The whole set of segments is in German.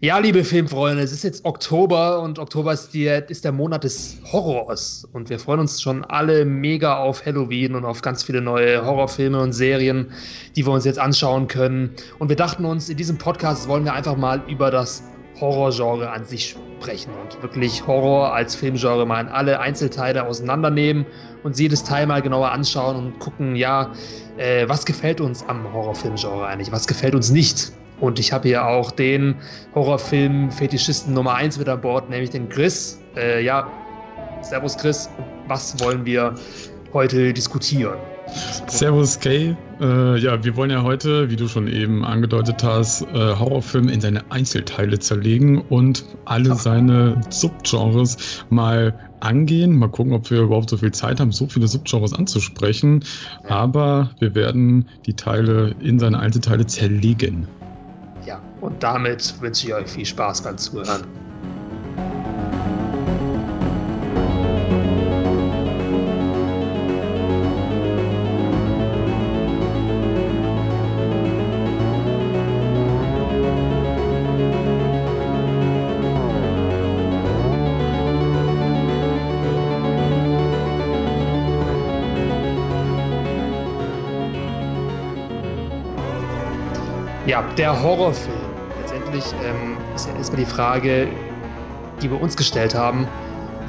Ja, liebe Filmfreunde, es ist jetzt Oktober und Oktober ist, die, ist der Monat des Horrors. Und wir freuen uns schon alle mega auf Halloween und auf ganz viele neue Horrorfilme und Serien, die wir uns jetzt anschauen können. Und wir dachten uns, in diesem Podcast wollen wir einfach mal über das Horrorgenre an sich sprechen und wirklich Horror als Filmgenre mal in alle Einzelteile auseinandernehmen und jedes Teil mal genauer anschauen und gucken, ja, äh, was gefällt uns am Horrorfilmgenre eigentlich, was gefällt uns nicht. Und ich habe hier auch den Horrorfilm-Fetischisten Nummer 1 mit an Bord, nämlich den Chris. Äh, ja, Servus Chris, was wollen wir heute diskutieren? Servus Kay. Äh, ja, wir wollen ja heute, wie du schon eben angedeutet hast, äh, Horrorfilme in seine Einzelteile zerlegen und alle Ach. seine Subgenres mal angehen. Mal gucken, ob wir überhaupt so viel Zeit haben, so viele Subgenres anzusprechen. Aber wir werden die Teile in seine Einzelteile zerlegen. Und damit wünsche ich euch viel Spaß beim Zuhören. Ja, der Horrorfilm. Letztendlich ähm, ist ja erstmal die Frage, die wir uns gestellt haben,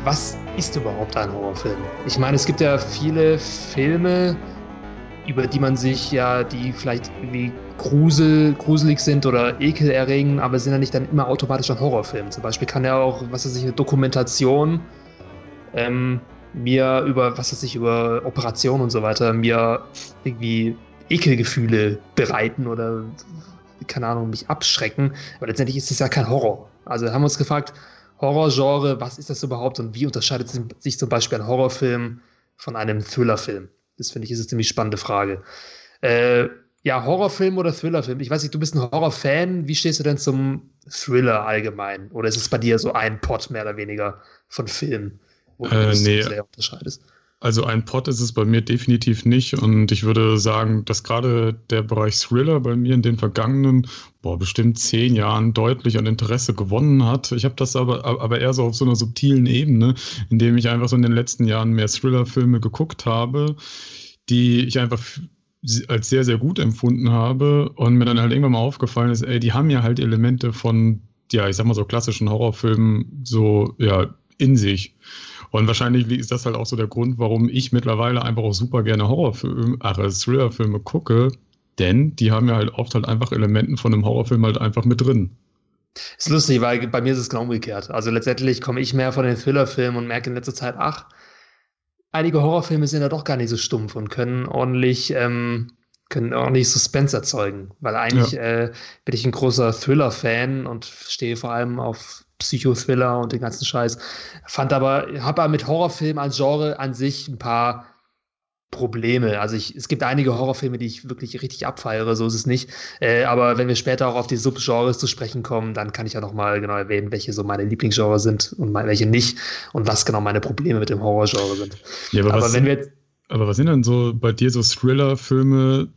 was ist überhaupt ein Horrorfilm? Ich meine, es gibt ja viele Filme, über die man sich ja, die vielleicht irgendwie grusel, gruselig sind oder Ekel erregen, aber sind ja nicht dann immer automatisch ein Horrorfilm. Zum Beispiel kann ja auch, was weiß ich, eine Dokumentation ähm, mir über, was weiß ich, über Operationen und so weiter, mir irgendwie Ekelgefühle bereiten oder, keine Ahnung, mich abschrecken. Aber letztendlich ist es ja kein Horror. Also haben wir uns gefragt, Horrorgenre, was ist das überhaupt und wie unterscheidet sich zum Beispiel ein Horrorfilm von einem Thrillerfilm? Das finde ich ist eine ziemlich spannende Frage. Äh, ja, Horrorfilm oder Thrillerfilm? Ich weiß nicht, du bist ein Horrorfan. Wie stehst du denn zum Thriller allgemein? Oder ist es bei dir so ein Pot mehr oder weniger von Filmen, wo äh, du nee. sehr unterscheidest? Also ein Pot ist es bei mir definitiv nicht und ich würde sagen, dass gerade der Bereich Thriller bei mir in den vergangenen, boah, bestimmt zehn Jahren deutlich an Interesse gewonnen hat. Ich habe das aber, aber eher so auf so einer subtilen Ebene, indem ich einfach so in den letzten Jahren mehr Thriller-Filme geguckt habe, die ich einfach als sehr, sehr gut empfunden habe und mir dann halt irgendwann mal aufgefallen ist, ey, die haben ja halt Elemente von, ja, ich sag mal so klassischen Horrorfilmen so, ja, in sich. Und wahrscheinlich ist das halt auch so der Grund, warum ich mittlerweile einfach auch super gerne Horrorfilme, ach, Thrillerfilme gucke, denn die haben ja halt oft halt einfach Elementen von einem Horrorfilm halt einfach mit drin. Ist lustig, weil bei mir ist es genau umgekehrt. Also letztendlich komme ich mehr von den Thrillerfilmen und merke in letzter Zeit, ach, einige Horrorfilme sind ja doch gar nicht so stumpf und können ordentlich, ähm, können ordentlich Suspense erzeugen. Weil eigentlich ja. äh, bin ich ein großer Thriller-Fan und stehe vor allem auf Psychothriller und den ganzen Scheiß. Fand aber, habe aber mit Horrorfilmen als Genre an sich ein paar Probleme. Also ich, es gibt einige Horrorfilme, die ich wirklich richtig abfeiere, so ist es nicht. Äh, aber wenn wir später auch auf die Subgenres zu sprechen kommen, dann kann ich ja nochmal genau erwähnen, welche so meine Lieblingsgenres sind und welche nicht und was genau meine Probleme mit dem Horrorgenre sind. Ja, aber, aber was, wenn wir jetzt, aber was sind denn so bei dir so Thriller-Filme,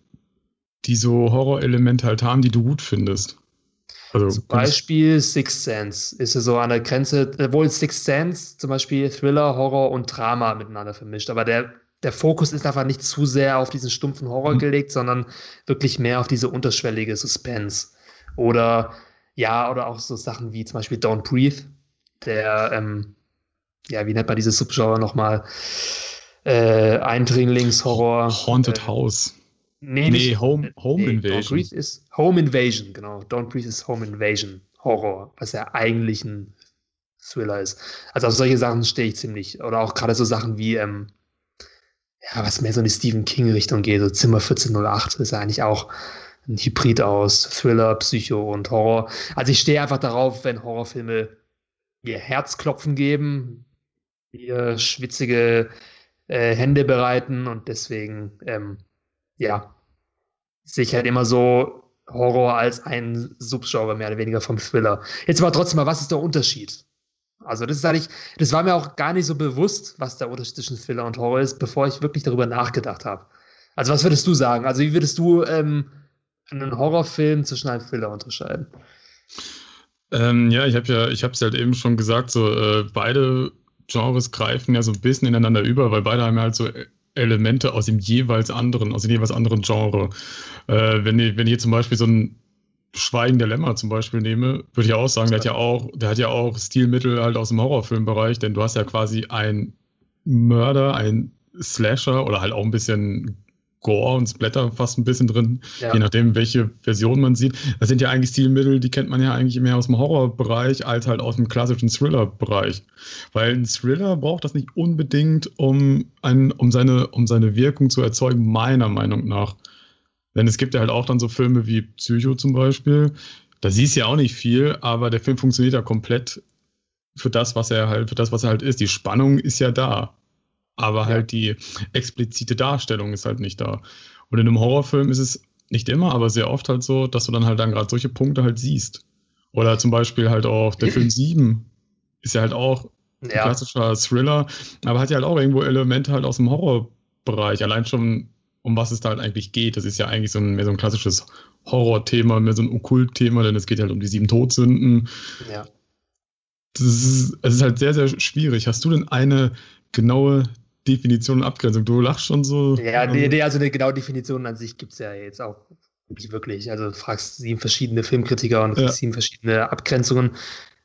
die so Horrorelemente halt haben, die du gut findest? Also, zum Beispiel Sixth Sense ist ja so an der Grenze, obwohl Sixth Sense zum Beispiel Thriller, Horror und Drama miteinander vermischt, aber der, der Fokus ist einfach nicht zu sehr auf diesen stumpfen Horror mhm. gelegt, sondern wirklich mehr auf diese unterschwellige Suspense. Oder ja, oder auch so Sachen wie zum Beispiel Don't Breathe, der, ähm, ja, wie nennt man dieses Subgenre nochmal? Äh, Eindringlingshorror. Haunted äh, House. Nee, nee Home, Home nee, Invasion. Don't Breathe ist Home Invasion, genau. Don't Breathe ist Home Invasion Horror, was ja eigentlich ein Thriller ist. Also auf solche Sachen stehe ich ziemlich. Oder auch gerade so Sachen wie, ähm, ja, was mehr so in die Stephen King-Richtung geht, so Zimmer 1408 ist ja eigentlich auch ein Hybrid aus Thriller, Psycho und Horror. Also ich stehe einfach darauf, wenn Horrorfilme mir Herzklopfen geben, mir schwitzige äh, Hände bereiten und deswegen ähm, ja, sich halt immer so Horror als ein Subgenre mehr oder weniger vom Thriller. Jetzt aber trotzdem mal, was ist der Unterschied? Also das ist eigentlich, das war mir auch gar nicht so bewusst, was der Unterschied zwischen Thriller und Horror ist, bevor ich wirklich darüber nachgedacht habe. Also was würdest du sagen? Also wie würdest du ähm, einen Horrorfilm zwischen einem Thriller unterscheiden? Ähm, ja, ich habe ja, ich habe es halt eben schon gesagt, so äh, beide Genres greifen ja so ein bisschen ineinander über, weil beide haben ja halt so Elemente aus dem jeweils anderen, aus dem jeweils anderen Genre. Äh, wenn, ich, wenn ich zum Beispiel so ein Schweigen der Lämmer zum Beispiel nehme, würde ich auch sagen, der hat ja auch, der hat ja auch Stilmittel halt aus dem Horrorfilmbereich, denn du hast ja quasi ein Mörder, ein Slasher oder halt auch ein bisschen Gore und Splatter fast ein bisschen drin, ja. je nachdem, welche Version man sieht. Das sind ja eigentlich Stilmittel, die kennt man ja eigentlich mehr aus dem Horrorbereich als halt aus dem klassischen Thriller-Bereich. Weil ein Thriller braucht das nicht unbedingt, um, ein, um, seine, um seine Wirkung zu erzeugen, meiner Meinung nach. Denn es gibt ja halt auch dann so Filme wie Psycho zum Beispiel. Da siehst du ja auch nicht viel, aber der Film funktioniert ja komplett für das, was er halt, für das, was er halt ist. Die Spannung ist ja da aber halt die explizite Darstellung ist halt nicht da. Und in einem Horrorfilm ist es nicht immer, aber sehr oft halt so, dass du dann halt dann gerade solche Punkte halt siehst. Oder zum Beispiel halt auch der Film 7 ist ja halt auch ein ja. klassischer Thriller, aber hat ja halt auch irgendwo Elemente halt aus dem Horrorbereich. Allein schon, um was es da halt eigentlich geht. Das ist ja eigentlich so ein, mehr so ein klassisches Horrorthema, mehr so ein Okkultthema, denn es geht halt um die sieben Todsünden. Ja. Das ist, es ist halt sehr, sehr schwierig. Hast du denn eine genaue Definition und Abgrenzung. Du lachst schon so. Ja, nee, nee, also eine genaue Definition an sich gibt es ja jetzt auch nicht wirklich. Also du fragst sieben verschiedene Filmkritiker und ja. sieben verschiedene Abgrenzungen.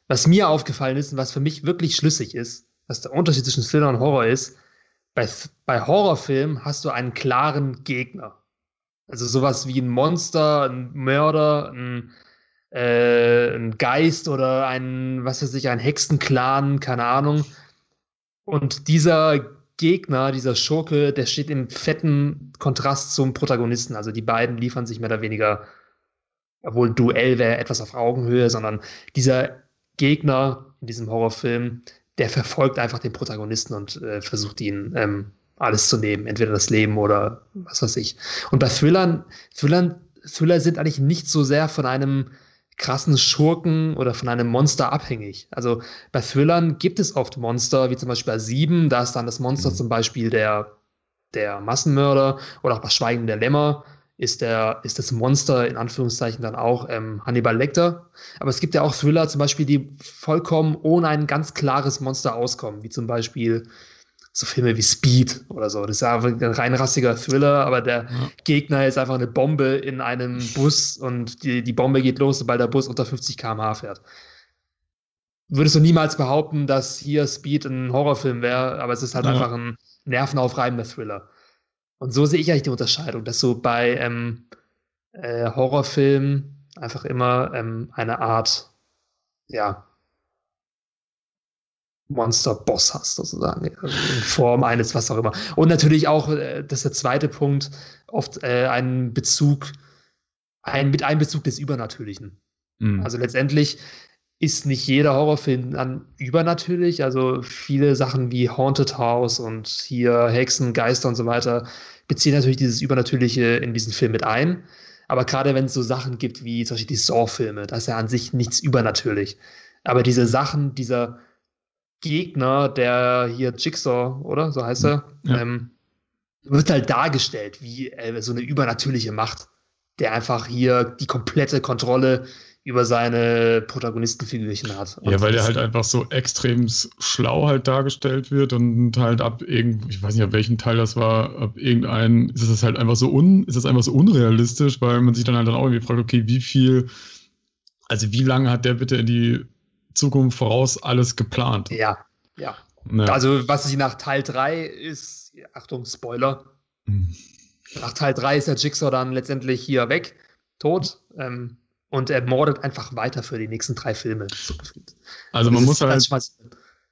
Was mir aufgefallen ist und was für mich wirklich schlüssig ist, was der Unterschied zwischen Thriller und Horror ist, bei, bei Horrorfilmen hast du einen klaren Gegner. Also sowas wie ein Monster, ein Mörder, ein, äh, ein Geist oder ein, was weiß ich, ein Hexenclan, keine Ahnung. Und dieser Gegner, dieser Schurke, der steht im fetten Kontrast zum Protagonisten. Also die beiden liefern sich mehr oder weniger, obwohl Duell wäre etwas auf Augenhöhe, sondern dieser Gegner in diesem Horrorfilm, der verfolgt einfach den Protagonisten und äh, versucht ihn ähm, alles zu nehmen, entweder das Leben oder was weiß ich. Und bei Thrillern, Thrillern, Thriller sind eigentlich nicht so sehr von einem krassen Schurken oder von einem Monster abhängig. Also bei Thrillern gibt es oft Monster, wie zum Beispiel bei Sieben, da ist dann das Monster mhm. zum Beispiel der, der Massenmörder oder auch bei Schweigen der Lämmer ist, der, ist das Monster in Anführungszeichen dann auch ähm, Hannibal Lecter. Aber es gibt ja auch Thriller zum Beispiel, die vollkommen ohne ein ganz klares Monster auskommen, wie zum Beispiel so Filme wie Speed oder so. Das ist einfach ein reinrassiger Thriller, aber der ja. Gegner ist einfach eine Bombe in einem Bus und die, die Bombe geht los, sobald der Bus unter 50 km/h fährt. Würdest du niemals behaupten, dass hier Speed ein Horrorfilm wäre, aber es ist halt ja. einfach ein nervenaufreibender Thriller. Und so sehe ich eigentlich die Unterscheidung, dass du bei ähm, äh, Horrorfilmen einfach immer ähm, eine Art, ja, Monster-Boss hast, sozusagen, in Form eines, was auch immer. Und natürlich auch, äh, das ist der zweite Punkt, oft äh, einen Bezug, ein, mit Einbezug des Übernatürlichen. Mhm. Also letztendlich ist nicht jeder Horrorfilm dann übernatürlich. Also viele Sachen wie Haunted House und hier Hexen, Geister und so weiter beziehen natürlich dieses Übernatürliche in diesen Film mit ein. Aber gerade wenn es so Sachen gibt wie zum Beispiel die Saw-Filme, da ist ja an sich nichts übernatürlich. Aber diese Sachen, dieser Gegner, der hier Jigsaw, oder? So heißt er, ja. ähm, wird halt dargestellt wie äh, so eine übernatürliche Macht, der einfach hier die komplette Kontrolle über seine Protagonistenfigürchen hat. Und ja, weil er halt einfach so extrem schlau halt dargestellt wird und halt ab irgend, ich weiß nicht, ab welchem Teil das war, ab irgendeinem ist es halt einfach so un, ist es einfach so unrealistisch, weil man sich dann halt dann auch irgendwie fragt, okay, wie viel, also wie lange hat der bitte in die Zukunft voraus alles geplant. Ja, ja. ja. Also, was ich nach Teil 3 ist, Achtung, Spoiler. Mhm. Nach Teil 3 ist der Jigsaw dann letztendlich hier weg, tot. Ähm, und er mordet einfach weiter für die nächsten drei Filme. So also, man muss halt,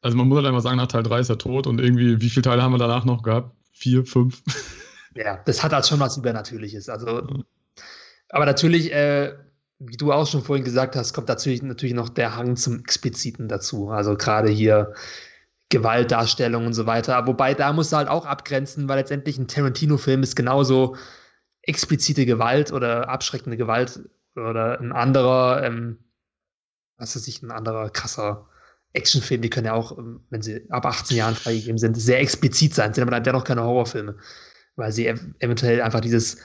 also man muss halt einfach sagen, nach Teil 3 ist er tot und irgendwie, wie viele Teile haben wir danach noch gehabt? Vier, fünf? Ja, das hat halt schon was Übernatürliches. Also, aber natürlich, äh, wie du auch schon vorhin gesagt hast, kommt natürlich, natürlich noch der Hang zum Expliziten dazu. Also gerade hier Gewaltdarstellung und so weiter. Wobei da musst du halt auch abgrenzen, weil letztendlich ein Tarantino-Film ist genauso explizite Gewalt oder abschreckende Gewalt oder ein anderer, ähm, was weiß ich, ein anderer krasser Actionfilm, die können ja auch, ähm, wenn sie ab 18 Jahren freigegeben sind, sehr explizit sein, sind aber dann dennoch keine Horrorfilme, weil sie ev eventuell einfach dieses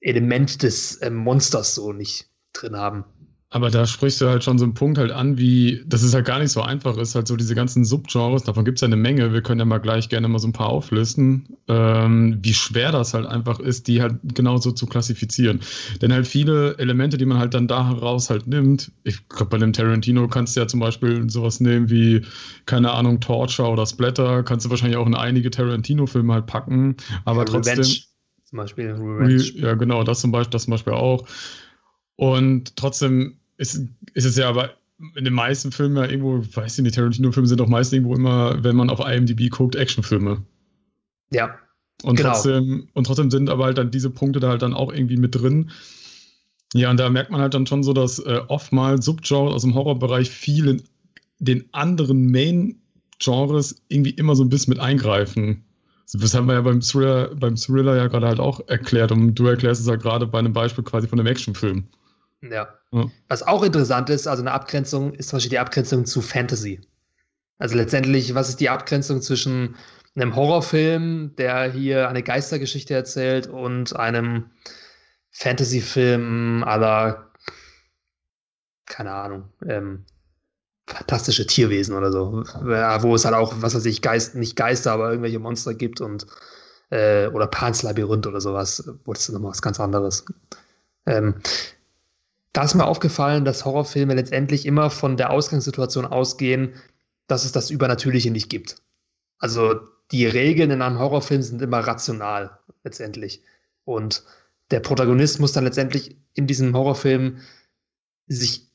Element des ähm, Monsters so nicht drin haben. aber da sprichst du halt schon so einen Punkt halt an, wie, dass es halt gar nicht so einfach ist, halt so diese ganzen Subgenres, davon gibt es ja eine Menge, wir können ja mal gleich gerne mal so ein paar auflisten, ähm, wie schwer das halt einfach ist, die halt genauso zu klassifizieren. Denn halt viele Elemente, die man halt dann da heraus halt nimmt, ich glaube, bei dem Tarantino kannst du ja zum Beispiel sowas nehmen wie, keine Ahnung, Torture oder Splatter, kannst du wahrscheinlich auch in einige Tarantino-Filme halt packen, aber ja, trotzdem. Revenge, zum Beispiel Revenge. Ja, genau, das zum Beispiel, das zum Beispiel auch. Und trotzdem ist, ist es ja aber in den meisten Filmen ja irgendwo, weiß ich nicht, Tarantino-Filme sind doch meist irgendwo immer, wenn man auf IMDb guckt, Actionfilme. Ja. Und, genau. trotzdem, und trotzdem sind aber halt dann diese Punkte da halt dann auch irgendwie mit drin. Ja, und da merkt man halt dann schon so, dass äh, oftmals Subgenres aus dem Horrorbereich viel in den anderen Main-Genres irgendwie immer so ein bisschen mit eingreifen. Das haben wir ja beim Thriller, beim Thriller ja gerade halt auch erklärt und du erklärst es ja gerade bei einem Beispiel quasi von einem Actionfilm. Ja. ja. Was auch interessant ist, also eine Abgrenzung, ist zum Beispiel die Abgrenzung zu Fantasy. Also letztendlich, was ist die Abgrenzung zwischen einem Horrorfilm, der hier eine Geistergeschichte erzählt, und einem Fantasyfilm aller, keine Ahnung, ähm, fantastische Tierwesen oder so. Wo es halt auch, was weiß ich, Geist, nicht Geister, aber irgendwelche Monster gibt und äh, oder Pans Labyrinth oder sowas, wo ist nochmal was ganz anderes. Ähm, da ist mir aufgefallen, dass Horrorfilme letztendlich immer von der Ausgangssituation ausgehen, dass es das Übernatürliche nicht gibt. Also die Regeln in einem Horrorfilm sind immer rational, letztendlich. Und der Protagonist muss dann letztendlich in diesem Horrorfilm sich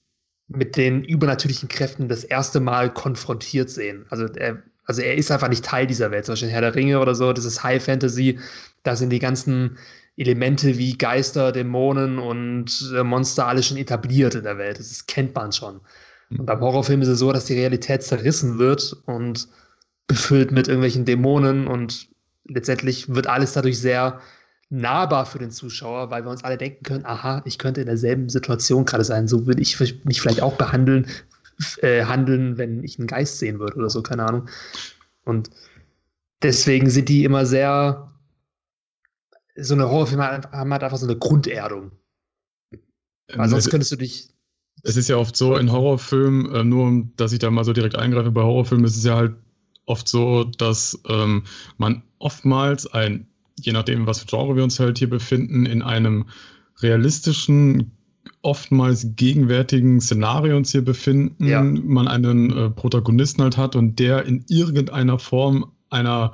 mit den übernatürlichen Kräften das erste Mal konfrontiert sehen. Also er, also er ist einfach nicht Teil dieser Welt. Zum Beispiel Herr der Ringe oder so, das ist High Fantasy. Da sind die ganzen Elemente wie Geister, Dämonen und äh, Monster alle schon etabliert in der Welt. Das ist, kennt man schon. Mhm. Und beim Horrorfilm ist es so, dass die Realität zerrissen wird und befüllt mit irgendwelchen Dämonen und letztendlich wird alles dadurch sehr nahbar für den Zuschauer, weil wir uns alle denken können, aha, ich könnte in derselben Situation gerade sein, so würde ich mich vielleicht auch behandeln, äh, handeln, wenn ich einen Geist sehen würde oder so, keine Ahnung. Und deswegen sind die immer sehr so eine Horrorfilme haben halt einfach so eine Grunderdung. Weil ähm, sonst könntest du dich. Es ist ja oft so in Horrorfilmen, äh, nur dass ich da mal so direkt eingreife, bei Horrorfilmen ist es ja halt oft so, dass ähm, man oftmals ein, je nachdem, was für Genre wir uns halt hier befinden, in einem realistischen, oftmals gegenwärtigen Szenario uns hier befinden, ja. man einen äh, Protagonisten halt hat und der in irgendeiner Form einer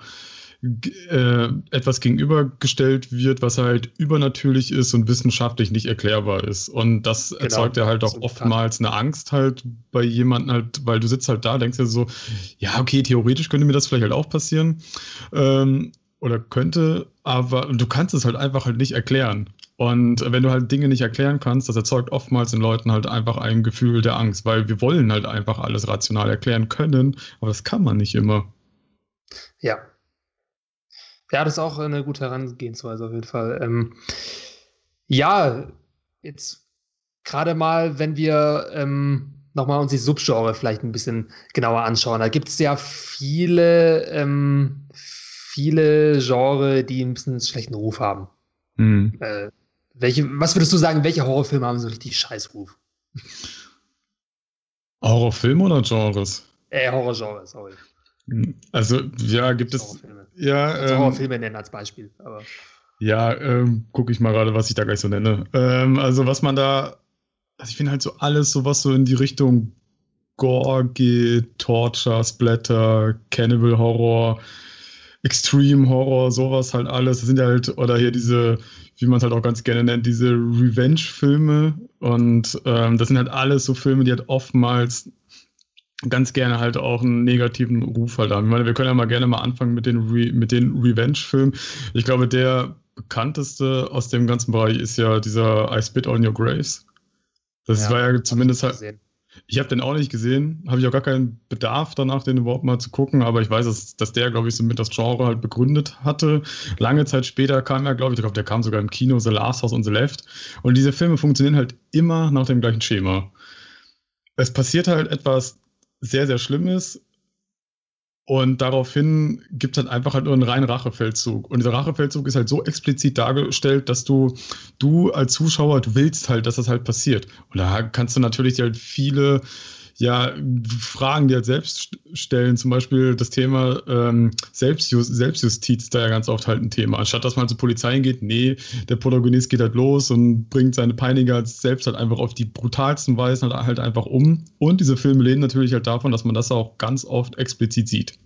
äh, etwas gegenübergestellt wird, was halt übernatürlich ist und wissenschaftlich nicht erklärbar ist. Und das genau. erzeugt ja halt auch oftmals eine Angst halt bei jemandem halt, weil du sitzt halt da, denkst dir so, ja, okay, theoretisch könnte mir das vielleicht halt auch passieren. Ähm, oder könnte, aber du kannst es halt einfach halt nicht erklären. Und wenn du halt Dinge nicht erklären kannst, das erzeugt oftmals in Leuten halt einfach ein Gefühl der Angst, weil wir wollen halt einfach alles rational erklären können, aber das kann man nicht immer. Ja, ja, das ist auch eine gute Herangehensweise auf jeden Fall. Ähm, ja, jetzt gerade mal, wenn wir ähm, nochmal uns die Subgenre vielleicht ein bisschen genauer anschauen. Da gibt es ja viele, ähm, viele Genre, die ein bisschen einen schlechten Ruf haben. Mhm. Äh, welche, was würdest du sagen, welche Horrorfilme haben so richtig Scheißruf? Horrorfilme oder Genres? Äh, Horrorgenre, sorry. Also, ja, gibt es. Ja, ähm, Horrorfilme nennen als Beispiel. Aber. Ja, ähm, gucke ich mal gerade, was ich da gleich so nenne. Ähm, also, was man da. Also, ich finde halt so alles, so was so in die Richtung Gore geht, Torture, Splatter, Cannibal Horror, Extreme Horror, sowas halt alles. Das sind ja halt, oder hier diese, wie man es halt auch ganz gerne nennt, diese Revenge-Filme. Und ähm, das sind halt alles so Filme, die halt oftmals ganz gerne halt auch einen negativen Ruf halt haben. Ich meine, wir können ja mal gerne mal anfangen mit den, Re mit den Revenge-Filmen. Ich glaube, der bekannteste aus dem ganzen Bereich ist ja dieser I Spit on Your Graves. Das ja, war ja zumindest halt. Gesehen. Ich habe den auch nicht gesehen, habe ich auch gar keinen Bedarf danach, den überhaupt mal zu gucken, aber ich weiß, dass, dass der, glaube ich, so mit das Genre halt begründet hatte. Lange Zeit später kam er, glaube ich, ich glaube, der kam sogar im Kino, The Last House on the Left. Und diese Filme funktionieren halt immer nach dem gleichen Schema. Es passiert halt etwas sehr, sehr schlimm ist. Und daraufhin gibt es halt einfach halt nur einen reinen Rachefeldzug. Und dieser Rachefeldzug ist halt so explizit dargestellt, dass du, du als Zuschauer, du willst halt, dass das halt passiert. Und da kannst du natürlich halt viele ja, Fragen, die halt selbst stellen, zum Beispiel das Thema ähm, Selbstjust Selbstjustiz da ja ganz oft halt ein Thema. Anstatt dass man zur Polizei geht, nee, der Protagonist geht halt los und bringt seine Peiniger selbst halt einfach auf die brutalsten Weisen halt, halt einfach um. Und diese Filme lehnen natürlich halt davon, dass man das auch ganz oft explizit sieht.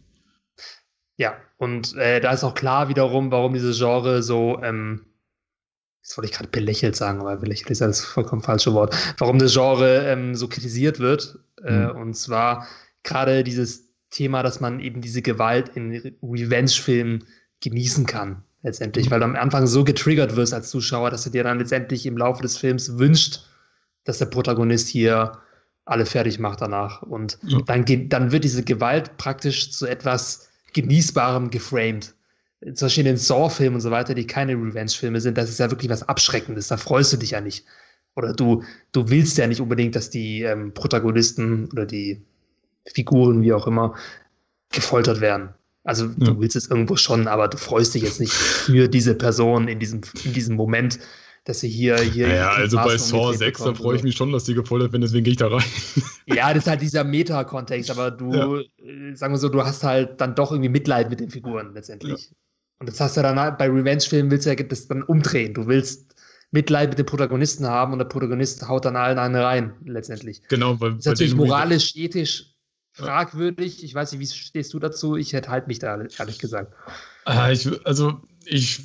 Ja, und äh, da ist auch klar wiederum, warum dieses Genre so ähm, das wollte ich gerade belächelt sagen, aber belächelt ist ja das vollkommen falsche Wort, warum das Genre ähm, so kritisiert wird. Äh, mhm. Und zwar gerade dieses Thema, dass man eben diese Gewalt in Revenge-Filmen genießen kann, letztendlich, mhm. weil du am Anfang so getriggert wirst als Zuschauer, dass du dir dann letztendlich im Laufe des Films wünscht, dass der Protagonist hier alle fertig macht danach. Und ja. dann, geht, dann wird diese Gewalt praktisch zu etwas Genießbarem geframed zum Beispiel in den Saw-Filmen und so weiter, die keine Revenge-Filme sind, das ist ja wirklich was Abschreckendes, da freust du dich ja nicht. Oder du, du willst ja nicht unbedingt, dass die ähm, Protagonisten oder die Figuren, wie auch immer, gefoltert werden. Also ja. du willst es irgendwo schon, aber du freust dich jetzt nicht für diese Person in diesem, in diesem Moment, dass sie hier. hier ja, also bei Saw 6, da freue ich mich schon, dass die gefoltert werden, deswegen gehe ich da rein. Ja, das ist halt dieser Meta-Kontext, aber du, ja. Äh, sagen wir so, du hast halt dann doch irgendwie Mitleid mit den Figuren letztendlich. Und das hast du dann bei Revenge-Filmen willst du ja das dann umdrehen. Du willst Mitleid mit dem Protagonisten haben und der Protagonist haut dann allen einen rein, letztendlich. Genau, weil. Das ist natürlich moralisch, ethisch fragwürdig. Ich weiß nicht, wie stehst du dazu? Ich hätte halt mich da, ehrlich gesagt. Ah, ich, also, ich,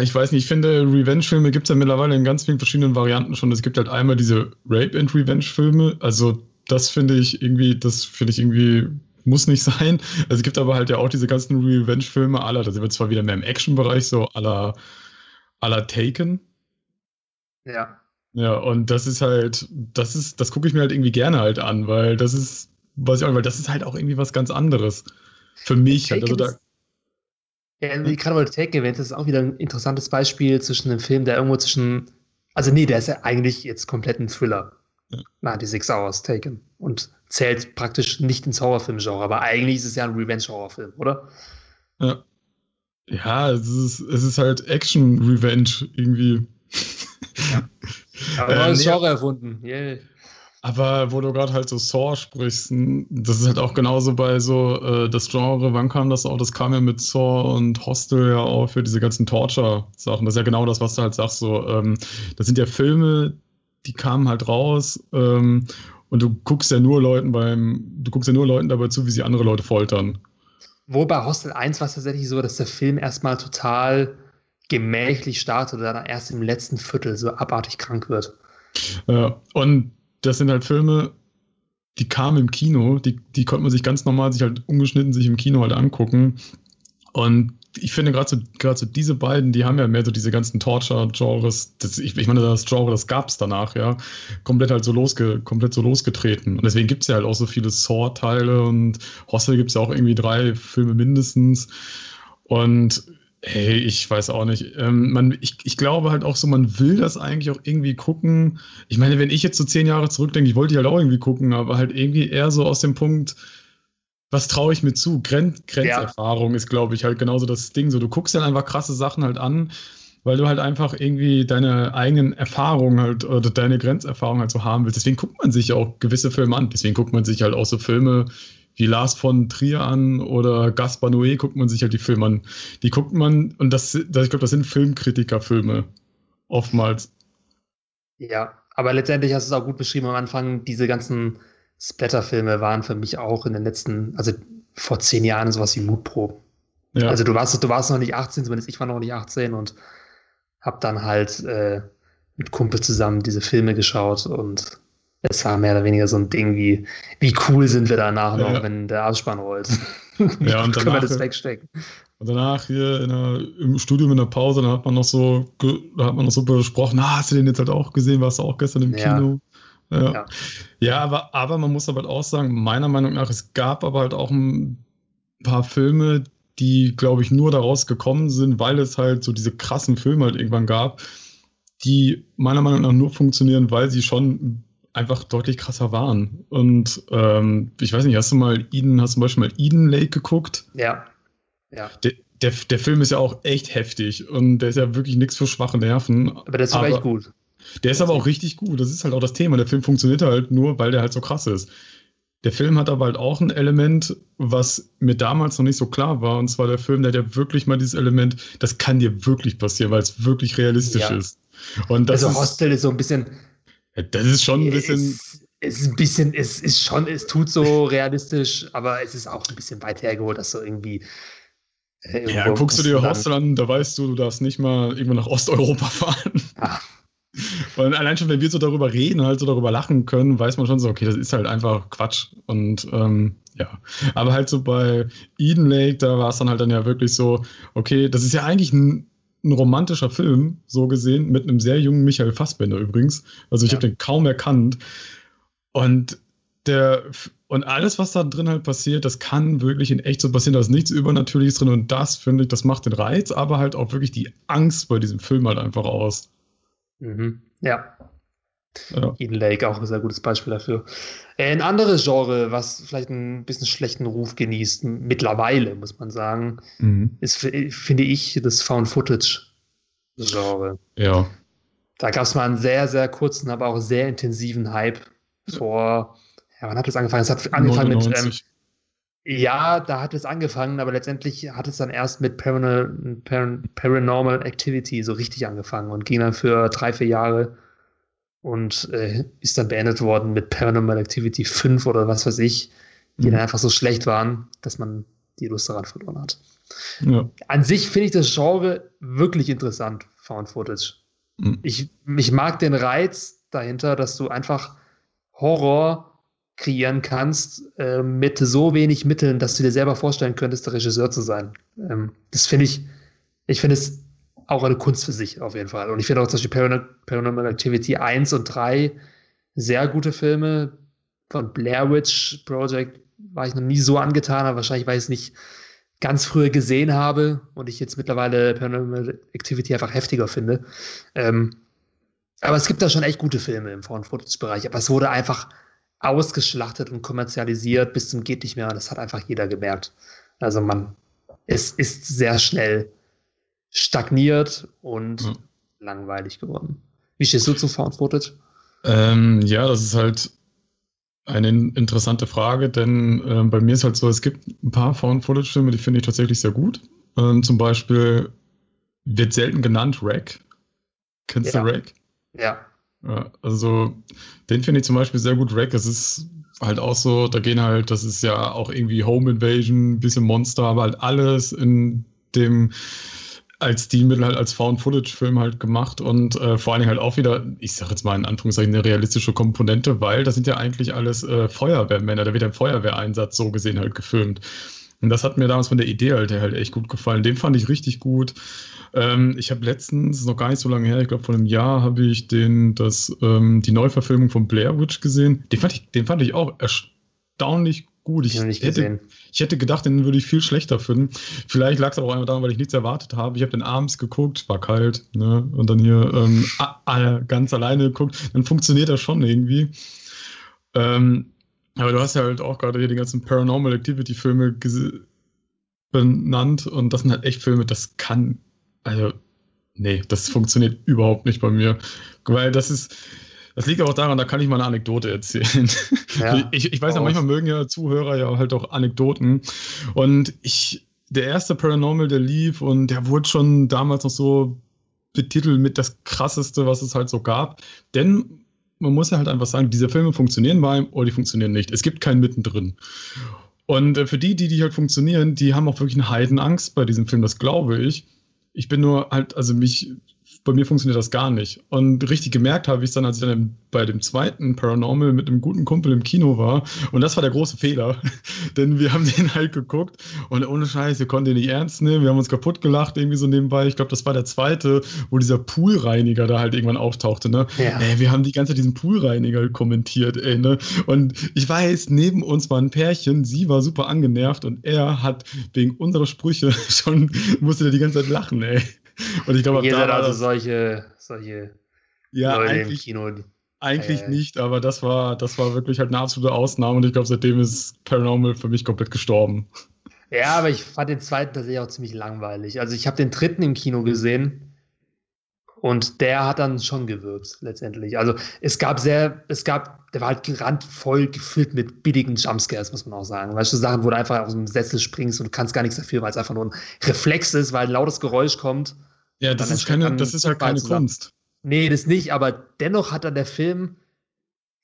ich weiß nicht, ich finde, Revenge-Filme gibt es ja mittlerweile in ganz vielen verschiedenen Varianten schon. Es gibt halt einmal diese Rape- and Revenge-Filme. Also, das finde ich irgendwie, das finde ich irgendwie muss nicht sein. Also es gibt aber halt ja auch diese ganzen Revenge-Filme aller, da sind wir zwar wieder mehr im Action-Bereich, so aller aller Taken. Ja. Ja, und das ist halt, das ist, das gucke ich mir halt irgendwie gerne halt an, weil das ist, was ich auch, weil das ist halt auch irgendwie was ganz anderes. Für mich halt. Also da, ja, wie gerade mal Taken erwähnt, das ist auch wieder ein interessantes Beispiel zwischen einem Film, der irgendwo zwischen, also nee, der ist ja eigentlich jetzt komplett ein Thriller. Ja. 96 Hours Taken. Und zählt praktisch nicht ins Horrorfilm-Genre, aber eigentlich ist es ja ein Revenge-Horrorfilm, oder? Ja. Ja, es ist, es ist halt Action-Revenge irgendwie. Ja. Aber äh, neues Genre erfunden. Yeah. Aber wo du gerade halt so Saw sprichst, das ist halt auch genauso bei so äh, das Genre, wann kam das auch? Das kam ja mit Saw und Hostel ja auch für diese ganzen Torture-Sachen. Das ist ja genau das, was du halt sagst. So, ähm, das sind ja Filme, die kamen halt raus ähm, und du guckst ja nur Leuten beim, du guckst ja nur Leuten dabei zu, wie sie andere Leute foltern. Wo bei Hostel 1 war es tatsächlich so, dass der Film erstmal total gemächlich startet und dann erst im letzten Viertel so abartig krank wird. Ja, und das sind halt Filme, die kamen im Kino, die, die konnte man sich ganz normal sich halt ungeschnitten sich im Kino halt angucken. Und ich finde gerade so, so diese beiden, die haben ja mehr so diese ganzen Torture-Genres. Ich, ich, meine, das Genre, das gab es danach, ja. Komplett halt so losge, komplett so losgetreten. Und deswegen gibt es ja halt auch so viele Saw-Teile und Hostel gibt es ja auch irgendwie drei Filme mindestens. Und hey, ich weiß auch nicht. Ähm, man, ich, ich glaube halt auch so, man will das eigentlich auch irgendwie gucken. Ich meine, wenn ich jetzt so zehn Jahre zurückdenke, ich wollte die halt auch irgendwie gucken, aber halt irgendwie eher so aus dem Punkt, was traue ich mir zu? Grenz, Grenzerfahrung ja. ist, glaube ich, halt genauso das Ding. So, du guckst dann einfach krasse Sachen halt an, weil du halt einfach irgendwie deine eigenen Erfahrungen halt oder deine Grenzerfahrung halt so haben willst. Deswegen guckt man sich auch gewisse Filme an. Deswegen guckt man sich halt auch so Filme wie Lars von Trier an oder Gaspar Noé guckt man sich halt die Filme an. Die guckt man, und das, das ich glaube, das sind Filmkritikerfilme. Oftmals. Ja, aber letztendlich hast du es auch gut beschrieben am Anfang, diese ganzen Splatterfilme waren für mich auch in den letzten, also vor zehn Jahren sowas wie Mutproben. Ja. Also du warst, du warst noch nicht 18, zumindest ich war noch nicht 18 und hab dann halt äh, mit Kumpel zusammen diese Filme geschaut und es war mehr oder weniger so ein Ding wie, wie cool sind wir danach ja. noch, wenn der Abspann rollt. ja, und danach, wir das wegstecken. Und danach hier der, im Studium in der Pause, da hat man noch so, da hat man noch so besprochen, ah, hast du den jetzt halt auch gesehen, warst du auch gestern im ja. Kino? Ja, ja. ja aber, aber man muss aber auch sagen, meiner Meinung nach, es gab aber halt auch ein paar Filme, die, glaube ich, nur daraus gekommen sind, weil es halt so diese krassen Filme halt irgendwann gab, die meiner Meinung nach nur funktionieren, weil sie schon einfach deutlich krasser waren. Und ähm, ich weiß nicht, hast du mal Eden, hast du zum Beispiel mal Eden Lake geguckt? Ja. Ja. Der, der, der Film ist ja auch echt heftig und der ist ja wirklich nichts für schwache Nerven. Aber der ist aber echt gut. Der ist aber auch richtig gut. Das ist halt auch das Thema. Der Film funktioniert halt nur, weil der halt so krass ist. Der Film hat aber halt auch ein Element, was mir damals noch nicht so klar war. Und zwar der Film, der hat ja wirklich mal dieses Element, das kann dir wirklich passieren, weil es wirklich realistisch ja. ist. Und das also Hostel ist so ein bisschen. Das ist schon ein bisschen. Es, es ist ein bisschen, es ist schon, es tut so realistisch, aber es ist auch ein bisschen weit hergeholt, dass so irgendwie äh, ja, guckst du dir Hostel an, da weißt du, du darfst nicht mal irgendwo nach Osteuropa fahren. Ach. Und allein schon, wenn wir so darüber reden, halt so darüber lachen können, weiß man schon so, okay, das ist halt einfach Quatsch. Und ähm, ja, aber halt so bei Eden Lake, da war es dann halt dann ja wirklich so, okay, das ist ja eigentlich ein, ein romantischer Film, so gesehen, mit einem sehr jungen Michael Fassbender übrigens. Also ich ja. habe den kaum erkannt. Und der und alles, was da drin halt passiert, das kann wirklich in echt so passieren. Da ist nichts Übernatürliches drin und das finde ich, das macht den Reiz, aber halt auch wirklich die Angst bei diesem Film halt einfach aus. Mhm. Ja. ja. Eden Lake auch ein sehr gutes Beispiel dafür. Ein anderes Genre, was vielleicht ein bisschen schlechten Ruf genießt, mittlerweile, muss man sagen, mhm. ist, finde ich, das Found Footage Genre. Ja. Da gab es mal einen sehr, sehr kurzen, aber auch sehr intensiven Hype vor, ja, wann hat es angefangen? Es hat angefangen 99. mit, ähm, ja, da hat es angefangen, aber letztendlich hat es dann erst mit Paranormal, Paranormal Activity so richtig angefangen und ging dann für drei, vier Jahre und äh, ist dann beendet worden mit Paranormal Activity 5 oder was weiß ich, die mhm. dann einfach so schlecht waren, dass man die Lust daran verloren hat. Ja. An sich finde ich das Genre wirklich interessant, Found Footage. Mhm. Ich, ich mag den Reiz dahinter, dass du einfach Horror kreieren kannst äh, mit so wenig Mitteln, dass du dir selber vorstellen könntest, der Regisseur zu sein. Ähm, das finde ich, ich finde es auch eine Kunst für sich auf jeden Fall. Und ich finde auch zum Beispiel Paranormal Activity 1 und 3 sehr gute Filme. Von Blair Witch Project war ich noch nie so angetan, aber wahrscheinlich, weil ich es nicht ganz früher gesehen habe und ich jetzt mittlerweile Paranormal Activity einfach heftiger finde. Ähm, aber es gibt da schon echt gute Filme im Found-Footage-Bereich, aber es wurde einfach ausgeschlachtet und kommerzialisiert bis zum geht nicht mehr. Das hat einfach jeder gemerkt. Also man, es ist sehr schnell stagniert und ja. langweilig geworden. Wie stehst du zu Found Footage? Ähm, ja, das ist halt eine interessante Frage, denn äh, bei mir ist halt so, es gibt ein paar Found Footage Filme, die finde ich tatsächlich sehr gut. Ähm, zum Beispiel wird selten genannt Rack. Kennst ja. du Rack? Ja. Ja, also den finde ich zum Beispiel sehr gut Rack. Es ist halt auch so, da gehen halt, das ist ja auch irgendwie Home Invasion, bisschen Monster, aber halt alles in dem als Stilmittel halt als Found-Footage-Film halt gemacht und äh, vor allen Dingen halt auch wieder, ich sag jetzt mal in Anführungszeichen, eine realistische Komponente, weil das sind ja eigentlich alles äh, Feuerwehrmänner, da wird ein Feuerwehreinsatz so gesehen halt gefilmt. Und das hat mir damals von der Idee halt, halt echt gut gefallen. Den fand ich richtig gut. Ähm, ich habe letztens, noch gar nicht so lange her, ich glaube vor einem Jahr, habe ich den, das, ähm, die Neuverfilmung von Blair Witch gesehen. Den fand ich, den fand ich auch erstaunlich gut. Ich, ich hätte, ich hätte gedacht, den würde ich viel schlechter finden. Vielleicht lag es aber auch einfach daran, weil ich nichts erwartet habe. Ich habe den abends geguckt, war kalt, ne? Und dann hier ähm, ganz alleine geguckt. Dann funktioniert das schon irgendwie. Ähm, aber du hast ja halt auch gerade hier die ganzen Paranormal Activity Filme benannt und das sind halt echt Filme, das kann also, nee, das funktioniert überhaupt nicht bei mir. Weil das ist, das liegt auch daran, da kann ich mal eine Anekdote erzählen. Ja, ich, ich weiß ja, manchmal mögen ja Zuhörer ja halt auch Anekdoten. Und ich, der erste Paranormal, der lief und der wurde schon damals noch so betitelt mit das krasseste, was es halt so gab. Denn man muss ja halt einfach sagen, diese Filme funktionieren beim oder die funktionieren nicht. Es gibt keinen mittendrin. Und äh, für die, die, die halt funktionieren, die haben auch wirklich eine Heidenangst bei diesem Film, das glaube ich. Ich bin nur halt, also mich, bei mir funktioniert das gar nicht. Und richtig gemerkt habe ich es dann, als ich dann bei dem zweiten Paranormal mit einem guten Kumpel im Kino war. Und das war der große Fehler. Denn wir haben den halt geguckt und ohne Scheiß, wir konnten den nicht ernst nehmen. Wir haben uns kaputt gelacht, irgendwie so nebenbei. Ich glaube, das war der zweite, wo dieser Poolreiniger da halt irgendwann auftauchte. Ne? Ja. Ey, wir haben die ganze Zeit diesen Poolreiniger kommentiert, ey, ne? Und ich weiß, neben uns war ein Pärchen, sie war super angenervt und er hat wegen unserer Sprüche schon, musste die ganze Zeit lachen, ey. Und ich glaube, Ihr seid also solche, solche ja, Leute im Kino. Eigentlich äh, nicht, aber das war, das war wirklich halt eine absolute Ausnahme und ich glaube, seitdem ist Paranormal für mich komplett gestorben. Ja, aber ich fand den zweiten tatsächlich auch ziemlich langweilig. Also ich habe den dritten im Kino gesehen und der hat dann schon gewirkt, letztendlich. Also es gab sehr, es gab, der war halt randvoll gefüllt mit billigen Jumpscares, muss man auch sagen. Weißt du, Sachen, wo du einfach aus dem Sessel springst und du kannst gar nichts dafür, weil es einfach nur ein Reflex ist, weil ein lautes Geräusch kommt. Ja, das ist, keine, das ist halt keine Kunst. Nee, das nicht, aber dennoch hat dann der Film,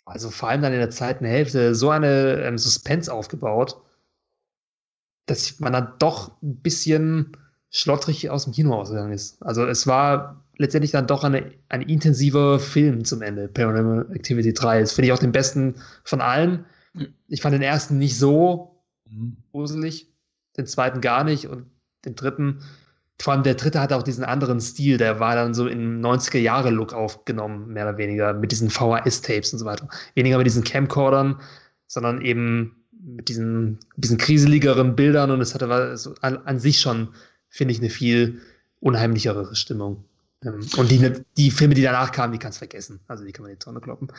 also vor allem dann in der zweiten Hälfte, so eine ähm, Suspense aufgebaut, dass man dann doch ein bisschen schlottrig aus dem Kino ausgegangen ist. Also es war letztendlich dann doch eine, ein intensiver Film zum Ende, Paranormal Activity 3. Das finde ich auch den besten von allen. Ich fand den ersten nicht so mhm. gruselig, den zweiten gar nicht und den dritten vor allem der dritte hatte auch diesen anderen Stil, der war dann so im 90er-Jahre-Look aufgenommen, mehr oder weniger, mit diesen VHS-Tapes und so weiter. Weniger mit diesen Camcordern, sondern eben mit diesen, diesen kriseligeren Bildern und es hatte so an, an sich schon, finde ich, eine viel unheimlichere Stimmung. Ähm, und die, die Filme, die danach kamen, die kannst du vergessen. Also die kann man in die Tonne kloppen.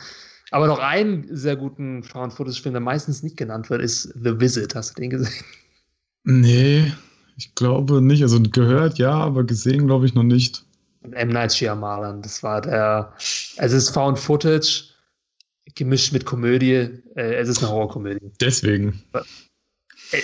Aber noch einen sehr guten Found-Footage-Film, der meistens nicht genannt wird, ist The Visit. Hast du den gesehen? Nee, ich glaube nicht. Also gehört ja, aber gesehen glaube ich noch nicht. M. Night Shyamalan, das war der. Es ist Found Footage gemischt mit Komödie. Äh, es ist eine Horrorkomödie. Deswegen.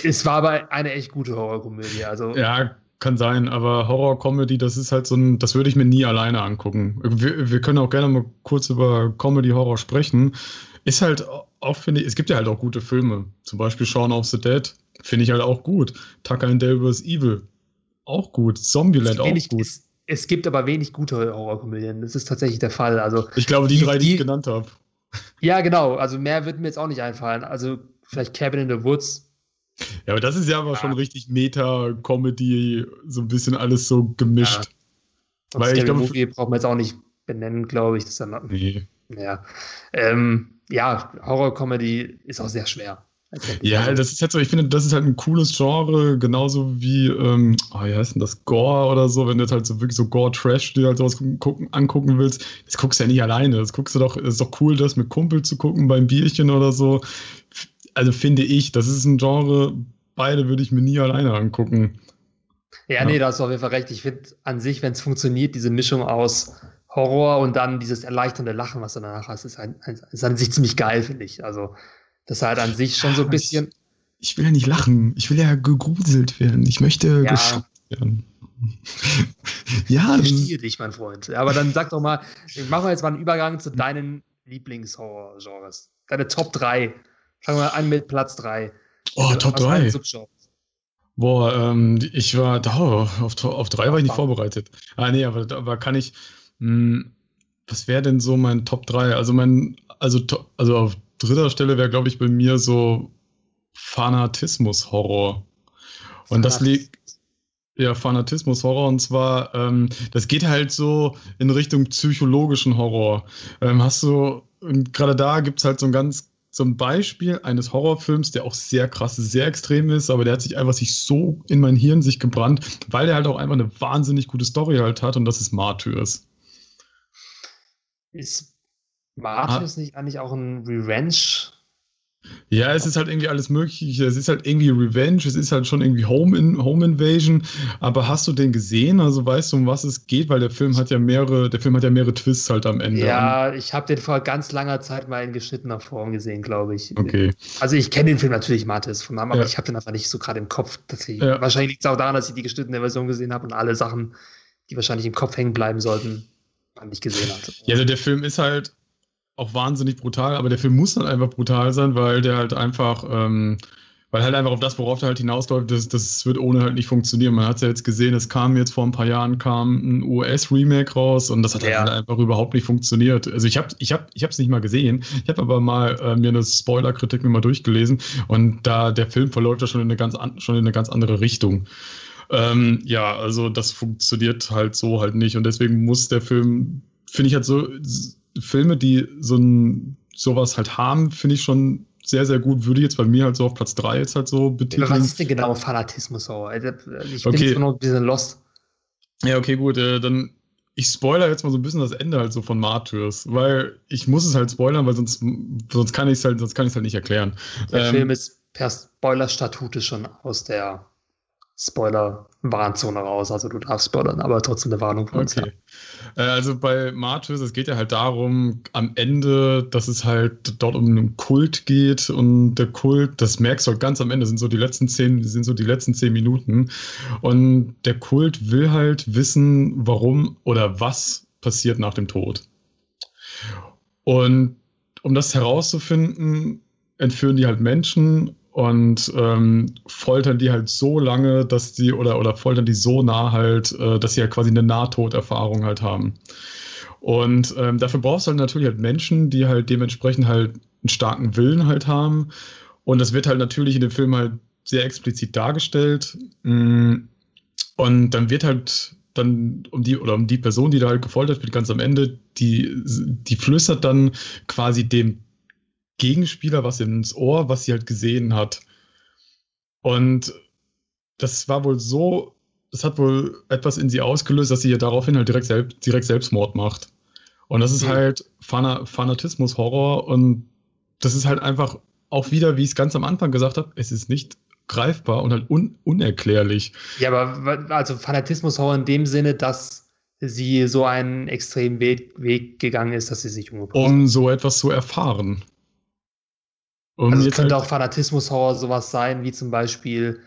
Es war aber eine echt gute Horrorkomödie. Also ja, kann sein, aber Horror-Comedy, das ist halt so ein, das würde ich mir nie alleine angucken. Wir, wir können auch gerne mal kurz über Comedy-Horror sprechen. Ist halt auch, finde ich, es gibt ja halt auch gute Filme. Zum Beispiel Shaun of the Dead Finde ich halt auch gut. Tucker and Dale vs. Evil. Auch gut. Zombieland auch gut. Es, es, gibt aber wenig gute Horrorkomödien. Das ist tatsächlich der Fall. Also, ich glaube, die, die drei, die, die ich genannt habe. Ja, genau. Also mehr wird mir jetzt auch nicht einfallen. Also vielleicht Cabin in the Woods. Ja, aber das ist ja aber ja. schon richtig Meta-Comedy, so ein bisschen alles so gemischt. Ja. Weil ich glaube, Movie braucht man jetzt auch nicht benennen, glaube ich. Das ist dann, nee. Ja, ähm, ja Horror-Comedy ist auch sehr schwer. Ja, das ist halt so, ich finde, das ist halt ein cooles Genre, genauso wie, ähm, oh, wie heißt denn das, Gore oder so, wenn du jetzt halt so wirklich so Gore-Trash dir halt sowas gucken, angucken willst, das guckst du ja nicht alleine. Das guckst du doch, ist doch cool, das mit Kumpel zu gucken beim Bierchen oder so. Also finde ich, das ist ein Genre, beide würde ich mir nie alleine angucken. Ja, ja. nee, da hast du auf jeden Fall recht. Ich finde an sich, wenn es funktioniert, diese Mischung aus Horror und dann dieses erleichternde Lachen, was du danach hast, ist, ein, ist an sich ziemlich geil, finde ich. Also das ist halt an sich schon so ein bisschen. Ich, ich, will ja nicht lachen. Ich will ja gegruselt werden. Ich möchte ja. geschockt werden. ja. Ich verstehe dich, mein Freund. Aber dann sag doch mal, machen wir jetzt mal einen Übergang zu deinen Lieblingshorror-Genres. Deine Top 3. Fangen wir an mit Platz 3. Oh, also, Top 3. Boah, ähm, ich war da, auf, auf drei war ich nicht vorbereitet. Ah, nee, aber, aber kann ich, mh, hm, was wäre denn so mein Top 3? Also mein, also, also auf dritter Stelle wäre, glaube ich, bei mir so Fanatismus-Horror. Und das liegt. Ja, Fanatismus-Horror. Und zwar, ähm, das geht halt so in Richtung psychologischen Horror. Ähm, hast du, gerade da gibt es halt so ein ganz ein Beispiel eines Horrorfilms, der auch sehr krass, sehr extrem ist, aber der hat sich einfach sich so in mein Hirn sich gebrannt, weil der halt auch einfach eine wahnsinnig gute Story halt hat und das ist Martyrs. Ist Martin ah. nicht eigentlich auch ein Revenge? Ja, es ist halt irgendwie alles Mögliche. Es ist halt irgendwie Revenge, es ist halt schon irgendwie Home, in, Home Invasion. Aber hast du den gesehen? Also weißt du, um was es geht? Weil der Film hat ja mehrere, der Film hat ja mehrere Twists halt am Ende. Ja, ich habe den vor ganz langer Zeit mal in geschnittener Form gesehen, glaube ich. Okay. Also ich kenne den Film natürlich, Mathis, vom Namen, aber ja. ich habe den einfach nicht so gerade im Kopf. Dass ich, ja. Wahrscheinlich liegt es auch daran, dass ich die geschnittene Version gesehen habe und alle Sachen, die wahrscheinlich im Kopf hängen bleiben sollten, nicht gesehen habe. Ja, also der Film ist halt auch wahnsinnig brutal, aber der Film muss dann einfach brutal sein, weil der halt einfach, ähm, weil halt einfach auf das, worauf der halt hinausläuft, das, das wird ohne halt nicht funktionieren. Man hat es ja jetzt gesehen, es kam jetzt vor ein paar Jahren kam ein US-Remake raus und das hat ja. halt einfach überhaupt nicht funktioniert. Also ich habe ich hab, ich hab's nicht mal gesehen, ich habe aber mal äh, mir eine Spoiler-Kritik mir mal durchgelesen und da der Film verläuft ja schon in eine ganz, an, schon in eine ganz andere Richtung. Ähm, ja, also das funktioniert halt so halt nicht und deswegen muss der Film, finde ich halt so Filme, die so ein, sowas halt haben, finde ich schon sehr, sehr gut. Würde jetzt bei mir halt so auf Platz 3 jetzt halt so betiteln. Was ist denn genau Fanatismus? Also, ich bin okay. jetzt nur noch ein bisschen lost. Ja, okay, gut. Äh, dann ich spoiler jetzt mal so ein bisschen das Ende halt so von Martyrs, weil ich muss es halt spoilern, weil sonst, sonst kann ich es halt, sonst kann ich halt nicht erklären. Der ähm, Film ist per Spoiler-Statute schon aus der Spoiler-Warnzone raus. Also du darfst spoilern, aber trotzdem eine Warnung von uns. Okay. Äh, also bei Martyrs, es geht ja halt darum, am Ende, dass es halt dort um einen Kult geht und der Kult, das merkst du halt ganz am Ende, sind so die letzten zehn, sind so die letzten zehn Minuten. Und der Kult will halt wissen, warum oder was passiert nach dem Tod. Und um das herauszufinden, entführen die halt Menschen und ähm, foltern die halt so lange, dass die oder oder foltern die so nah halt, äh, dass sie halt quasi eine Nahtoderfahrung halt haben. Und ähm, dafür brauchst du halt natürlich halt Menschen, die halt dementsprechend halt einen starken Willen halt haben. Und das wird halt natürlich in dem Film halt sehr explizit dargestellt. Mm. Und dann wird halt dann um die oder um die Person, die da halt gefoltert wird, ganz am Ende, die, die flüstert dann quasi dem Gegenspieler was ins Ohr, was sie halt gesehen hat. Und das war wohl so, das hat wohl etwas in sie ausgelöst, dass sie ja daraufhin halt direkt, selbst, direkt Selbstmord macht. Und das ist mhm. halt Fanatismus-Horror und das ist halt einfach auch wieder, wie ich es ganz am Anfang gesagt habe, es ist nicht greifbar und halt un unerklärlich. Ja, aber also Fanatismus-Horror in dem Sinne, dass sie so einen extremen Weg, Weg gegangen ist, dass sie sich umgebracht hat. Um so etwas zu erfahren. Um also es könnte halt auch Fanatismus-Horror sowas sein, wie zum Beispiel,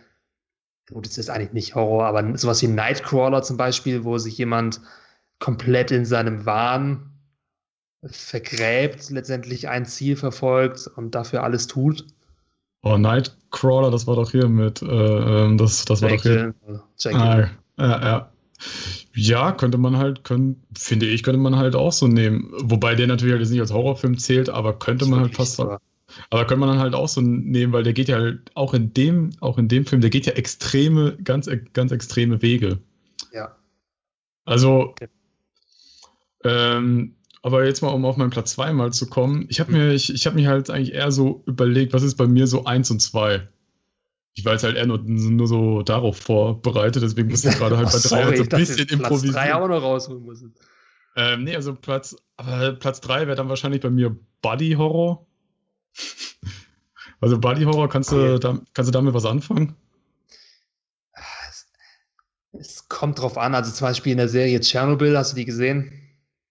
gut, das ist eigentlich nicht Horror, aber sowas wie Nightcrawler zum Beispiel, wo sich jemand komplett in seinem Wahn vergräbt, letztendlich ein Ziel verfolgt und dafür alles tut. Oh, Nightcrawler, das war doch hier mit, äh, ähm, das, das war doch hier. Ah, ja, ja. Ja, könnte man halt, können, finde ich, könnte man halt auch so nehmen. Wobei der natürlich halt jetzt nicht als Horrorfilm zählt, aber könnte man halt fast sagen. Aber könnte man dann halt auch so nehmen, weil der geht ja halt auch in dem, auch in dem Film, der geht ja extreme, ganz, ganz extreme Wege. Ja. Also, okay. ähm, aber jetzt mal, um auf meinen Platz 2 mal zu kommen, ich habe mir, ich, ich habe mich halt eigentlich eher so überlegt, was ist bei mir so 1 und 2? Ich war jetzt halt eher nur, nur so darauf vorbereitet, deswegen musste ich gerade halt bei 3 halt so ein bisschen improvisieren. Platz 3 auch noch rausholen müssen. Ähm, nee, also Platz, aber Platz 3 wäre dann wahrscheinlich bei mir Buddy Horror. Also Body Horror, kannst du, da, kannst du damit was anfangen? Es, es, kommt drauf an. Also zum Beispiel in der Serie Tschernobyl, hast du die gesehen?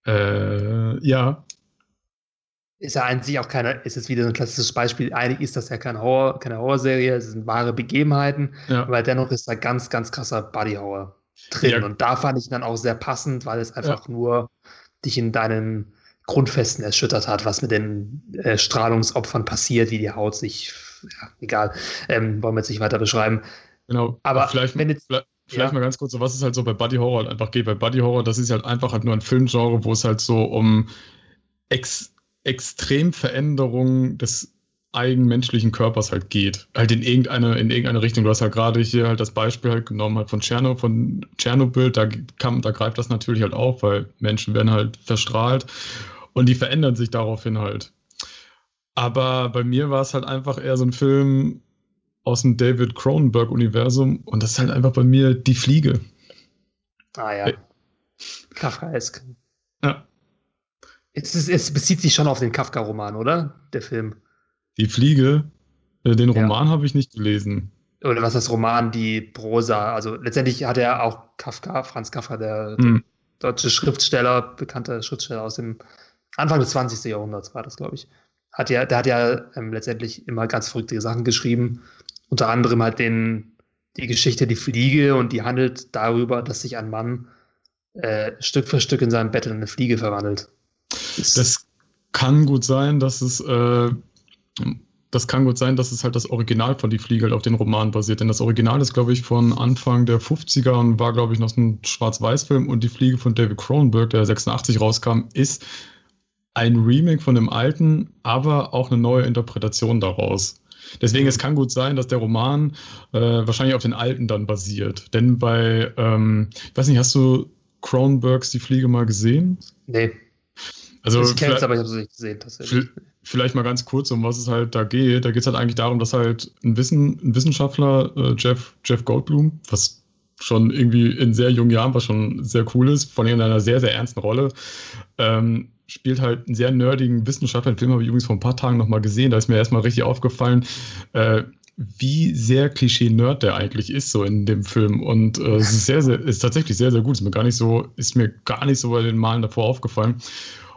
Äh, ja. Ist ja an sich auch keine, ist es wieder so ein klassisches Beispiel. Eigentlich ist das ja keine Horror, keine Horrorserie, es sind wahre Begebenheiten, ja. aber dennoch ist da ganz, ganz krasser Body Horror drin. Ja. Und da fand ich dann auch sehr passend, weil es einfach ja. nur dich in deinen Grundfesten erschüttert hat, was mit den äh, Strahlungsopfern passiert, wie die Haut sich, ja, egal, ähm, wollen wir jetzt nicht weiter beschreiben. Genau, aber vielleicht, wenn jetzt, vielleicht, vielleicht ja. mal ganz kurz, so was es halt so bei Buddy Horror halt einfach geht. Bei Buddy Horror, das ist halt einfach halt nur ein Filmgenre, wo es halt so um ex Extremveränderungen des eigenmenschlichen Körpers halt geht. Halt in irgendeine, in irgendeine Richtung. Du hast halt gerade hier halt das Beispiel halt genommen halt von Tschernobyl, von Tschernobyl, da kam, da greift das natürlich halt auf, weil Menschen werden halt verstrahlt. Und die verändern sich daraufhin halt. Aber bei mir war es halt einfach eher so ein Film aus dem David Cronenberg-Universum und das ist halt einfach bei mir die Fliege. Ah ja. Kafkaesk. Ja. Es, ist, es bezieht sich schon auf den Kafka-Roman, oder? Der Film. Die Fliege, äh, den Roman ja. habe ich nicht gelesen. Oder was das Roman, die Prosa. Also letztendlich hat er auch Kafka, Franz Kafka, der, hm. deutsche Schriftsteller, bekannter Schriftsteller aus dem Anfang des 20. Jahrhunderts war das, glaube ich. Hat ja, der hat ja ähm, letztendlich immer ganz verrückte Sachen geschrieben. Unter anderem halt den, die Geschichte Die Fliege und die handelt darüber, dass sich ein Mann äh, Stück für Stück in seinem Bett in eine Fliege verwandelt. Das, das kann gut sein, dass es äh, das kann gut sein, dass es halt das Original von Die Fliege halt auf den Roman basiert. Denn das Original ist, glaube ich, von Anfang der 50er und war, glaube ich, noch ein Schwarz-Weiß-Film. Und Die Fliege von David Cronenberg, der 86 rauskam, ist ein Remake von dem alten, aber auch eine neue Interpretation daraus. Deswegen, es kann gut sein, dass der Roman äh, wahrscheinlich auf den alten dann basiert. Denn bei, ähm, ich weiß nicht, hast du Cronenbergs Die Fliege mal gesehen? Nee. Also ich kenne es, aber ich habe es nicht gesehen. Tatsächlich. Vielleicht mal ganz kurz, um was es halt da geht. Da geht es halt eigentlich darum, dass halt ein, Wissen, ein Wissenschaftler, äh, Jeff, Jeff Goldblum, was schon irgendwie in sehr jungen Jahren, was schon sehr cool ist, von in einer sehr, sehr ernsten Rolle. Ähm, spielt halt einen sehr nerdigen Wissenschaftler. Den Film habe ich übrigens vor ein paar Tagen nochmal gesehen. Da ist mir erstmal richtig aufgefallen, äh, wie sehr Klischee-Nerd der eigentlich ist, so in dem Film. Und äh, es ist sehr, sehr, ist tatsächlich sehr, sehr gut. Ist mir gar nicht so, ist mir gar nicht so bei den Malen davor aufgefallen.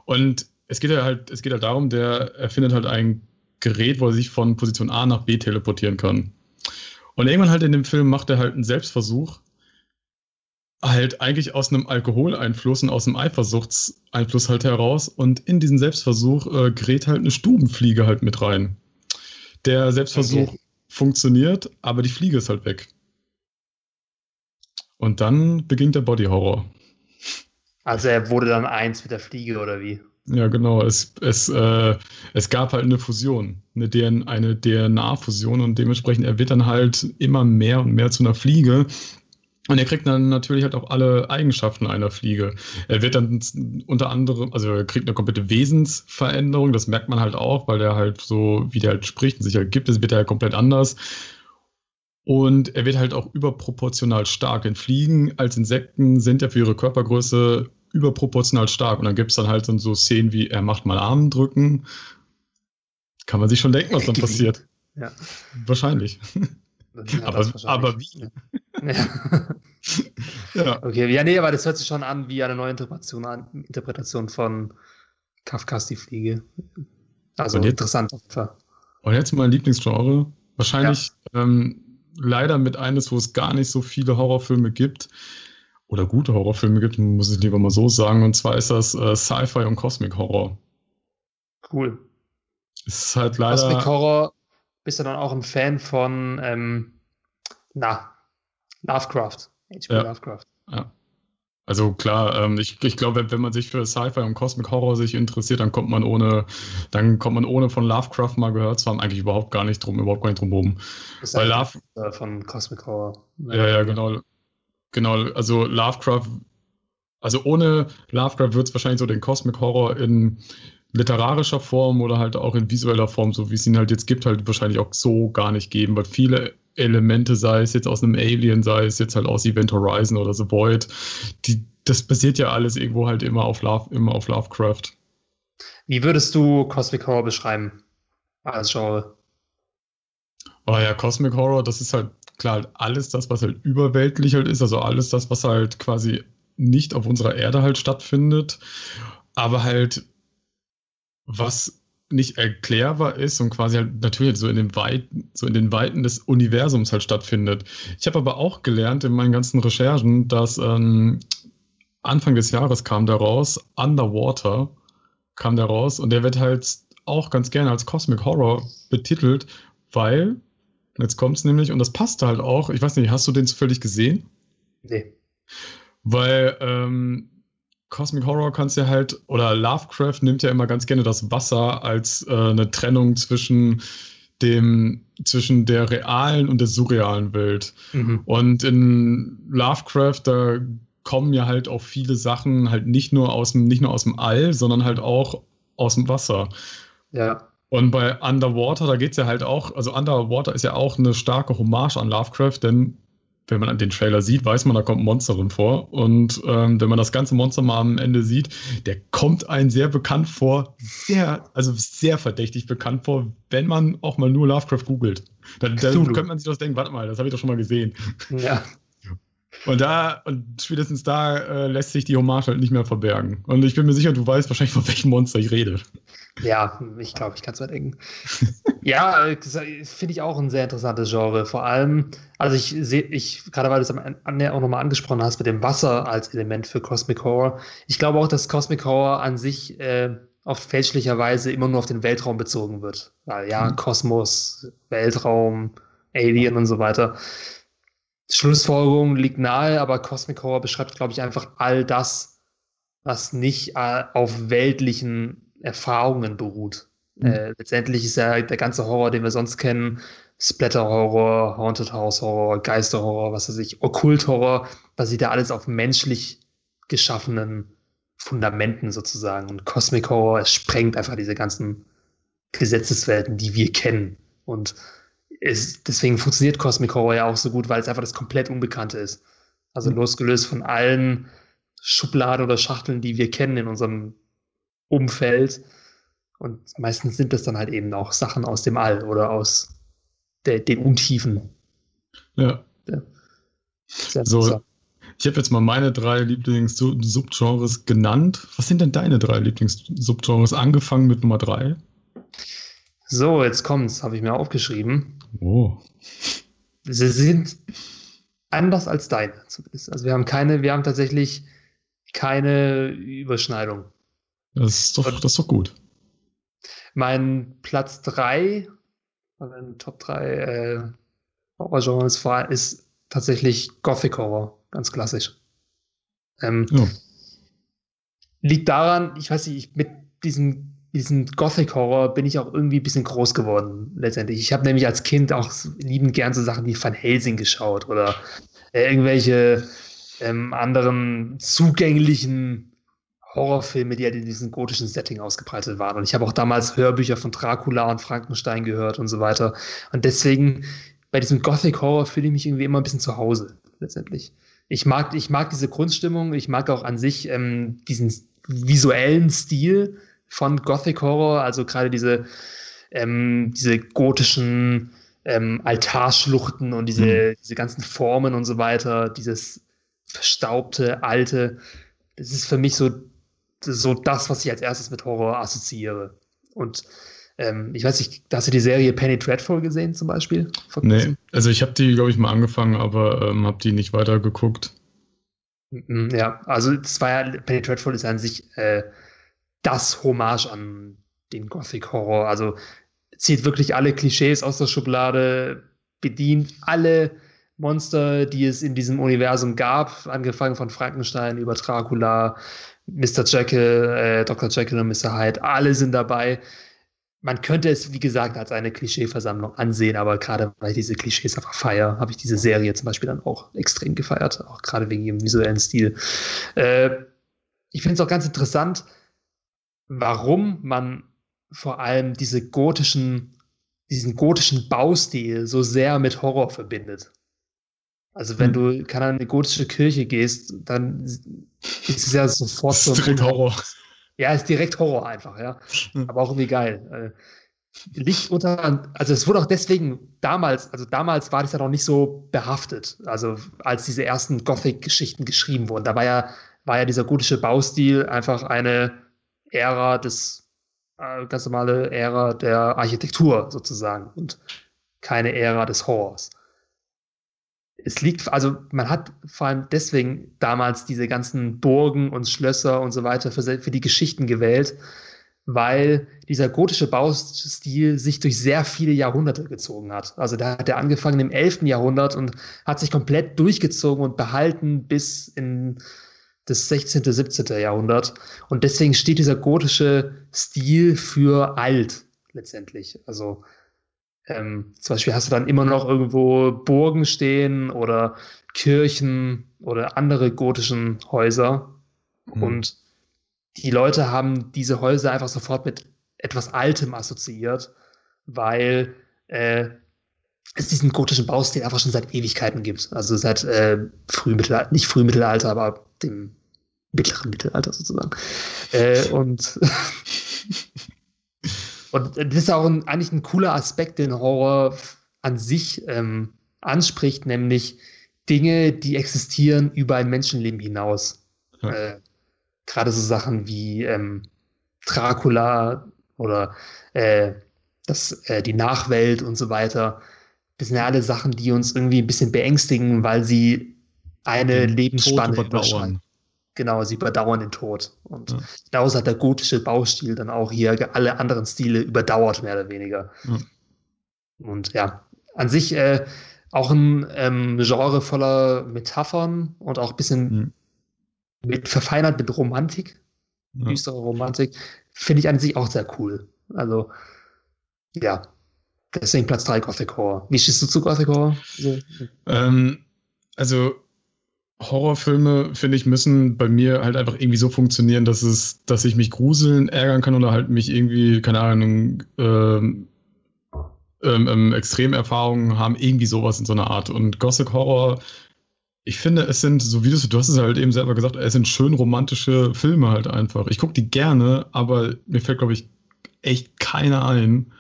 Und es geht halt, es geht halt darum, der erfindet halt ein Gerät, wo er sich von Position A nach B teleportieren kann. Und irgendwann halt in dem Film macht er halt einen Selbstversuch, halt eigentlich aus einem Alkoholeinfluss und aus einem Eifersuchtseinfluss halt heraus. Und in diesen Selbstversuch äh, gerät halt eine Stubenfliege halt mit rein. Der Selbstversuch okay. funktioniert, aber die Fliege ist halt weg. Und dann beginnt der Body Horror. Also er wurde dann eins mit der Fliege oder wie? Ja, genau. Es, es, äh, es gab halt eine Fusion, eine, eine DNA-Fusion und dementsprechend er wird dann halt immer mehr und mehr zu einer Fliege. Und er kriegt dann natürlich halt auch alle Eigenschaften einer Fliege. Er wird dann unter anderem, also er kriegt eine komplette Wesensveränderung, das merkt man halt auch, weil er halt so, wie der halt spricht und sich halt gibt, es wird er halt komplett anders. Und er wird halt auch überproportional stark. In Fliegen als Insekten sind ja für ihre Körpergröße überproportional stark. Und dann gibt es dann halt so Szenen wie, er macht mal Armen drücken. Kann man sich schon denken, was dann passiert. Ja. Wahrscheinlich. aber, wahrscheinlich. aber wie? Ja. ja. Okay, ja, nee, aber das hört sich schon an wie eine neue Interpretation, Interpretation von Kafkas Die Fliege. Also und jetzt, interessant. Und jetzt mein Lieblingsgenre. Wahrscheinlich ja. ähm, leider mit eines, wo es gar nicht so viele Horrorfilme gibt oder gute Horrorfilme gibt, muss ich lieber mal so sagen. Und zwar ist das äh, Sci-Fi und Cosmic Horror. Cool. Es ist halt leider. Cosmic Horror, bist du dann auch ein Fan von, ähm, na, Lovecraft. H.P. Ja. Lovecraft. Ja. Also klar, ähm, ich, ich glaube, wenn, man sich für Sci-Fi und Cosmic Horror sich interessiert, dann kommt man ohne, dann kommt man ohne von Lovecraft mal gehört zu haben, eigentlich überhaupt gar nicht drum, überhaupt gar nicht drum rum. Weil Love, von Cosmic Horror. Ja, ja, genau. Genau, also Lovecraft, also ohne Lovecraft wird es wahrscheinlich so den Cosmic Horror in literarischer Form oder halt auch in visueller Form, so wie es ihn halt jetzt gibt, halt wahrscheinlich auch so gar nicht geben, weil viele Elemente, sei es jetzt aus einem Alien, sei es jetzt halt aus Event Horizon oder The Void, die, das basiert ja alles irgendwo halt immer auf, Love, immer auf Lovecraft. Wie würdest du Cosmic Horror beschreiben als Genre? Oh ja, Cosmic Horror, das ist halt klar halt alles das, was halt überweltlich halt ist, also alles das, was halt quasi nicht auf unserer Erde halt stattfindet, aber halt was nicht erklärbar ist und quasi halt natürlich so in den Weiten, so in den Weiten des Universums halt stattfindet. Ich habe aber auch gelernt in meinen ganzen Recherchen, dass ähm, Anfang des Jahres kam der raus, Underwater kam der raus und der wird halt auch ganz gerne als Cosmic Horror betitelt, weil Jetzt kommt es nämlich, und das passt halt auch. Ich weiß nicht, hast du den zufällig gesehen? Nee. Weil ähm, Cosmic Horror kannst ja halt, oder Lovecraft nimmt ja immer ganz gerne das Wasser als äh, eine Trennung zwischen dem, zwischen der realen und der surrealen Welt. Mhm. Und in Lovecraft, da kommen ja halt auch viele Sachen halt nicht nur aus dem, nicht nur aus dem All, sondern halt auch aus dem Wasser. Ja. Und bei Underwater, da geht es ja halt auch, also Underwater ist ja auch eine starke Hommage an Lovecraft, denn wenn man den Trailer sieht, weiß man, da kommt ein Monster drin vor. Und ähm, wenn man das ganze Monster mal am Ende sieht, der kommt einem sehr bekannt vor, sehr, also sehr verdächtig bekannt vor, wenn man auch mal nur Lovecraft googelt. Dann, dann könnte man sich doch denken, warte mal, das habe ich doch schon mal gesehen. Ja. Und da, und spätestens da äh, lässt sich die Hommage halt nicht mehr verbergen. Und ich bin mir sicher, du weißt wahrscheinlich, von welchem Monster ich rede. Ja, ich glaube, ich kann es mal denken. ja, finde ich auch ein sehr interessantes Genre. Vor allem, also ich sehe, ich, gerade weil du es am Ende auch nochmal angesprochen hast, mit dem Wasser als Element für Cosmic Horror. Ich glaube auch, dass Cosmic Horror an sich äh, oft fälschlicherweise immer nur auf den Weltraum bezogen wird. Weil ja, mhm. Kosmos, Weltraum, Alien und so weiter. Schlussfolgerung liegt nahe, aber Cosmic Horror beschreibt, glaube ich, einfach all das, was nicht äh, auf weltlichen Erfahrungen beruht. Mhm. Äh, letztendlich ist ja der ganze Horror, den wir sonst kennen, Splatter-Horror, Haunted House-Horror, Geister-Horror, was weiß ich, Okkult-Horror, basiert ja alles auf menschlich geschaffenen Fundamenten sozusagen. Und Cosmic Horror, es sprengt einfach diese ganzen Gesetzeswelten, die wir kennen. Und es, deswegen funktioniert Cosmic Horror ja auch so gut, weil es einfach das komplett Unbekannte ist. Also mhm. losgelöst von allen Schubladen oder Schachteln, die wir kennen in unserem Umfeld. Und meistens sind das dann halt eben auch Sachen aus dem All oder aus der, den Untiefen. Ja. ja. So, ich habe jetzt mal meine drei Lieblings-Subgenres genannt. Was sind denn deine drei Lieblings-Subgenres? Angefangen mit Nummer drei. So, jetzt kommt's, habe ich mir aufgeschrieben. Oh. Sie sind anders als deine, zumindest. Also wir haben keine, wir haben tatsächlich keine Überschneidung. Das ist doch, das ist doch gut. Mein Platz 3, also Top 3 äh, Horror-Genres ist tatsächlich Gothic Horror, ganz klassisch. Ähm, ja. Liegt daran, ich weiß nicht, mit diesem, diesem Gothic Horror bin ich auch irgendwie ein bisschen groß geworden, letztendlich. Ich habe nämlich als Kind auch liebend gern so Sachen wie Van Helsing geschaut oder äh, irgendwelche ähm, anderen zugänglichen Horrorfilme, die halt in diesem gotischen Setting ausgebreitet waren. Und ich habe auch damals Hörbücher von Dracula und Frankenstein gehört und so weiter. Und deswegen, bei diesem Gothic Horror fühle ich mich irgendwie immer ein bisschen zu Hause, letztendlich. Ich mag, ich mag diese Grundstimmung, ich mag auch an sich ähm, diesen visuellen Stil von Gothic Horror, also gerade diese, ähm, diese gotischen ähm, Altarschluchten und diese, mhm. diese ganzen Formen und so weiter, dieses verstaubte, alte. Das ist für mich so so das, was ich als erstes mit Horror assoziiere. Und ähm, ich weiß nicht, hast du die Serie Penny Dreadful gesehen zum Beispiel? Nee, also ich habe die, glaube ich, mal angefangen, aber ähm, habe die nicht weiter geguckt. Ja, also es war ja, Penny Dreadful ist an sich äh, das Hommage an den Gothic Horror. Also zieht wirklich alle Klischees aus der Schublade, bedient alle Monster, die es in diesem Universum gab, angefangen von Frankenstein über Dracula, Mr. Jekyll, äh, Dr. Jekyll und Mr. Hyde, alle sind dabei. Man könnte es, wie gesagt, als eine Klischeeversammlung ansehen, aber gerade weil ich diese Klischees einfach feiere, habe ich diese Serie zum Beispiel dann auch extrem gefeiert, auch gerade wegen ihrem visuellen Stil. Äh, ich finde es auch ganz interessant, warum man vor allem diese gotischen, diesen gotischen Baustil so sehr mit Horror verbindet. Also wenn hm. du keine eine gotische Kirche gehst, dann ist es ja sofort so. Direkt Horror. Ja, ist direkt Horror einfach, ja. Hm. Aber auch irgendwie geil. Äh, Licht unter, also es wurde auch deswegen damals, also damals war das ja noch nicht so behaftet. Also als diese ersten Gothic-Geschichten geschrieben wurden, da war ja, war ja dieser gotische Baustil einfach eine Ära des, äh, ganz normale Ära der Architektur sozusagen und keine Ära des Horrors es liegt, also man hat vor allem deswegen damals diese ganzen Burgen und Schlösser und so weiter für, für die Geschichten gewählt, weil dieser gotische Baustil sich durch sehr viele Jahrhunderte gezogen hat. Also da hat er angefangen im 11. Jahrhundert und hat sich komplett durchgezogen und behalten bis in das 16., 17. Jahrhundert. Und deswegen steht dieser gotische Stil für alt letztendlich. Also ähm, zum Beispiel hast du dann immer noch irgendwo Burgen stehen oder Kirchen oder andere gotischen Häuser. Mhm. Und die Leute haben diese Häuser einfach sofort mit etwas Altem assoziiert, weil äh, es diesen gotischen Baustil einfach schon seit Ewigkeiten gibt. Also seit äh, Frühmittelalter, nicht Frühmittelalter, aber dem mittleren Mittelalter sozusagen. Äh, und Und das ist auch ein, eigentlich ein cooler Aspekt, den Horror an sich ähm, anspricht, nämlich Dinge, die existieren über ein Menschenleben hinaus. Ja. Äh, Gerade so Sachen wie ähm, Dracula oder äh, das, äh, die Nachwelt und so weiter. Das sind ja alle Sachen, die uns irgendwie ein bisschen beängstigen, weil sie eine Lebensspanne überschreiten. Genau, sie überdauern den Tod. Und ja. daraus hat der gotische Baustil dann auch hier alle anderen Stile überdauert, mehr oder weniger. Ja. Und ja, an sich äh, auch ein ähm, Genre voller Metaphern und auch ein bisschen mhm. mit, verfeinert mit Romantik, ja. düstere Romantik, finde ich an sich auch sehr cool. Also, ja, deswegen Platz 3 Gothic Horror. Wie stehst du zu Gothic Horror? So. Ähm, also, Horrorfilme, finde ich, müssen bei mir halt einfach irgendwie so funktionieren, dass es, dass ich mich gruseln, ärgern kann oder halt mich irgendwie, keine Ahnung, ähm, ähm, ähm, Extremerfahrungen haben, irgendwie sowas in so einer Art. Und Gothic Horror Ich finde, es sind, so wie du, du hast es halt eben selber gesagt, es sind schön romantische Filme halt einfach. Ich gucke die gerne, aber mir fällt, glaube ich, echt keiner ein.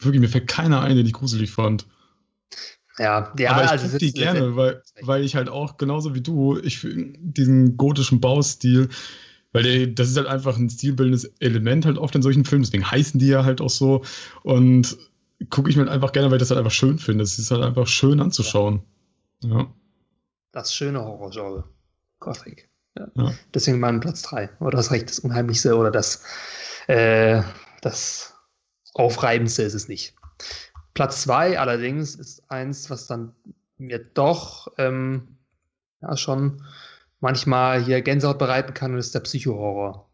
Wirklich, mir fällt keiner ein, den ich gruselig fand. Ja, ja, aber ich also gucke die gerne, weil, weil ich halt auch genauso wie du, ich diesen gotischen Baustil, weil der, das ist halt einfach ein stilbildendes Element halt oft in solchen Filmen, deswegen heißen die ja halt auch so. Und gucke ich mir halt einfach gerne, weil ich das halt einfach schön finde. Es ist halt einfach schön anzuschauen. Ja. Das schöne Horrorgenre. Gothic. Ja. Ja. Deswegen mein Platz 3. Oder das Recht, das Unheimlichste oder das, äh, das Aufreibendste ist es nicht. Platz 2 allerdings ist eins, was dann mir doch ähm, ja, schon manchmal hier Gänsehaut bereiten kann, und das ist der Psychohorror.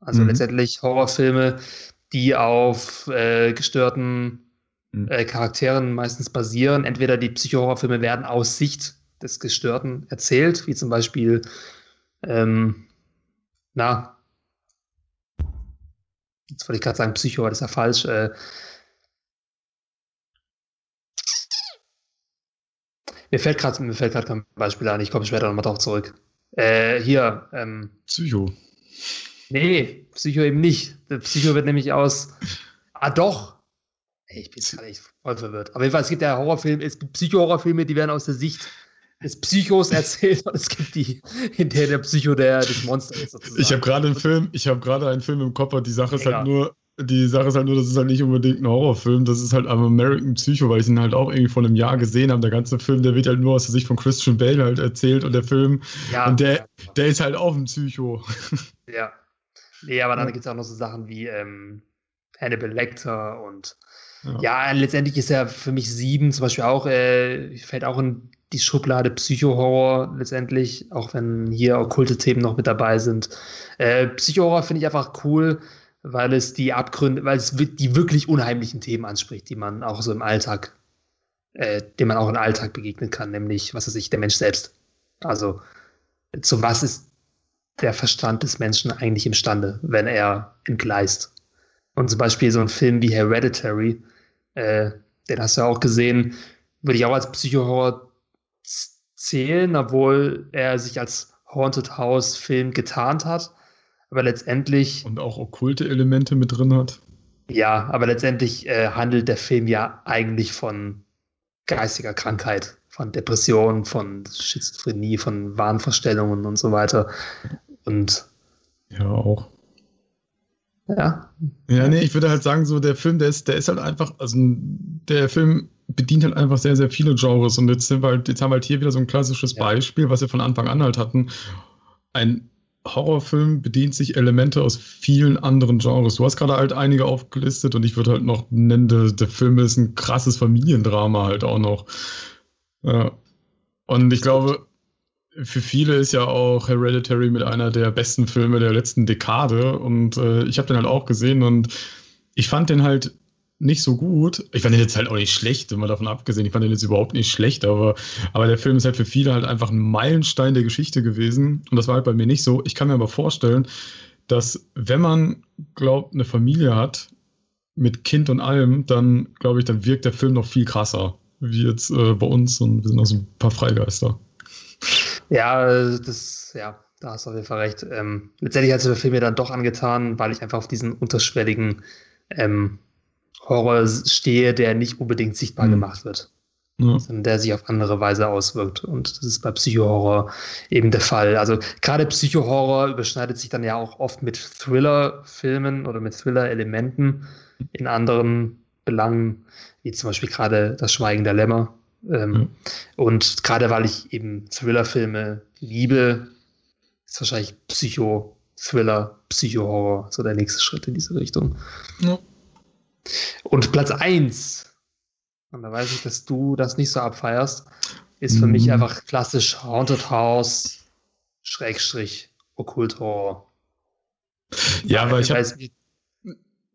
Also mhm. letztendlich Horrorfilme, die auf äh, gestörten mhm. äh, Charakteren meistens basieren. Entweder die Psychohorrorfilme werden aus Sicht des Gestörten erzählt, wie zum Beispiel, ähm, na, jetzt wollte ich gerade sagen Psycho, das ist ja falsch. Äh, mir fällt gerade kein Beispiel an, ich komme später nochmal drauf zurück. Äh, hier. Ähm, Psycho. Nee, Psycho eben nicht. Der Psycho wird nämlich aus. Ah, doch. Ey, ich bin gerade echt voll verwirrt. Aber jedenfalls, es gibt ja Horrorfilme, es gibt Psycho-Horrorfilme, die werden aus der Sicht des Psychos erzählt und es gibt die, in der der Psycho der, des Monsters ist. Sozusagen. Ich habe gerade einen Film, ich habe gerade einen Film im Kopf, aber die Sache ist ja. halt nur, die Sache ist halt nur, das ist halt nicht unbedingt ein Horrorfilm, das ist halt am American Psycho, weil ich ihn halt auch irgendwie vor einem Jahr gesehen habe. Der ganze Film, der wird halt nur aus der Sicht von Christian Bale halt erzählt und der Film, ja, und der, ja. der ist halt auch ein Psycho. Ja. Nee, aber dann ja. gibt es auch noch so Sachen wie ähm, Hannibal Lecter und ja. ja. letztendlich ist er für mich sieben zum Beispiel auch, äh, fällt auch in die Schublade Psycho-Horror letztendlich, auch wenn hier okkulte Themen noch mit dabei sind. Äh, Psycho-Horror finde ich einfach cool weil es die Abgründe, weil es die wirklich unheimlichen Themen anspricht, die man auch so im Alltag, äh, dem man auch im Alltag begegnen kann, nämlich, was weiß ich, der Mensch selbst. Also, zu was ist der Verstand des Menschen eigentlich imstande, wenn er entgleist? Und zum Beispiel so ein Film wie Hereditary, äh, den hast du ja auch gesehen, würde ich auch als Psychohorror zählen, obwohl er sich als Haunted House Film getarnt hat aber letztendlich. Und auch okkulte Elemente mit drin hat. Ja, aber letztendlich äh, handelt der Film ja eigentlich von geistiger Krankheit, von Depression, von Schizophrenie, von Wahnvorstellungen und so weiter. Und. Ja, auch. Ja. Ja, nee, ich würde halt sagen, so der Film, der ist, der ist halt einfach, also der Film bedient halt einfach sehr, sehr viele Genres. Und jetzt sind wir halt, jetzt haben wir halt hier wieder so ein klassisches ja. Beispiel, was wir von Anfang an halt hatten. Ein Horrorfilm bedient sich Elemente aus vielen anderen Genres. Du hast gerade halt einige aufgelistet und ich würde halt noch nennen, der, der Film ist ein krasses Familiendrama halt auch noch. Ja. Und ich glaube, für viele ist ja auch Hereditary mit einer der besten Filme der letzten Dekade und äh, ich habe den halt auch gesehen und ich fand den halt nicht so gut. Ich fand den jetzt halt auch nicht schlecht, immer davon abgesehen. Ich fand den jetzt überhaupt nicht schlecht, aber, aber der Film ist halt für viele halt einfach ein Meilenstein der Geschichte gewesen. Und das war halt bei mir nicht so. Ich kann mir aber vorstellen, dass wenn man glaubt, eine Familie hat, mit Kind und allem, dann glaube ich, dann wirkt der Film noch viel krasser, wie jetzt äh, bei uns und wir sind auch so ein paar Freigeister. Ja, das, ja, da hast du auf jeden Fall recht. Ähm, letztendlich hat sich der Film mir dann doch angetan, weil ich einfach auf diesen unterschwelligen ähm, Horror stehe, der nicht unbedingt sichtbar mhm. gemacht wird, ja. sondern der sich auf andere Weise auswirkt. Und das ist bei Psychohorror eben der Fall. Also gerade Psychohorror überschneidet sich dann ja auch oft mit Thriller-Filmen oder mit Thriller-Elementen in anderen Belangen, wie zum Beispiel gerade das Schweigen der Lämmer. Ähm, ja. Und gerade weil ich eben Thriller-Filme liebe, ist wahrscheinlich Psycho, Thriller, Psychohorror so der nächste Schritt in diese Richtung. Ja. Und Platz 1, und da weiß ich, dass du das nicht so abfeierst, ist für mhm. mich einfach klassisch Haunted House, Schrägstrich, Okkult Horror. Ja, weil ich habe.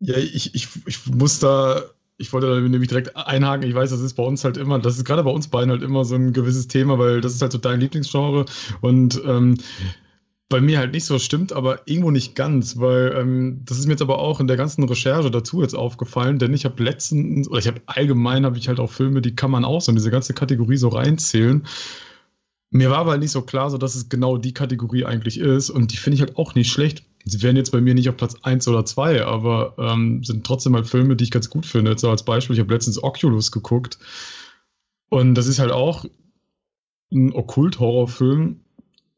Ja, ich, ich, ich muss da, ich wollte da nämlich direkt einhaken. Ich weiß, das ist bei uns halt immer, das ist gerade bei uns beiden halt immer so ein gewisses Thema, weil das ist halt so dein Lieblingsgenre. Und ähm, bei mir halt nicht so stimmt, aber irgendwo nicht ganz, weil ähm, das ist mir jetzt aber auch in der ganzen Recherche dazu jetzt aufgefallen, denn ich habe letztens, oder ich habe allgemein habe ich halt auch Filme, die kann man auch so in diese ganze Kategorie so reinzählen. Mir war aber nicht so klar, so dass es genau die Kategorie eigentlich ist. Und die finde ich halt auch nicht schlecht. Sie wären jetzt bei mir nicht auf Platz 1 oder 2, aber ähm, sind trotzdem halt Filme, die ich ganz gut finde. So als Beispiel, ich habe letztens Oculus geguckt. Und das ist halt auch ein Okkult-Horrorfilm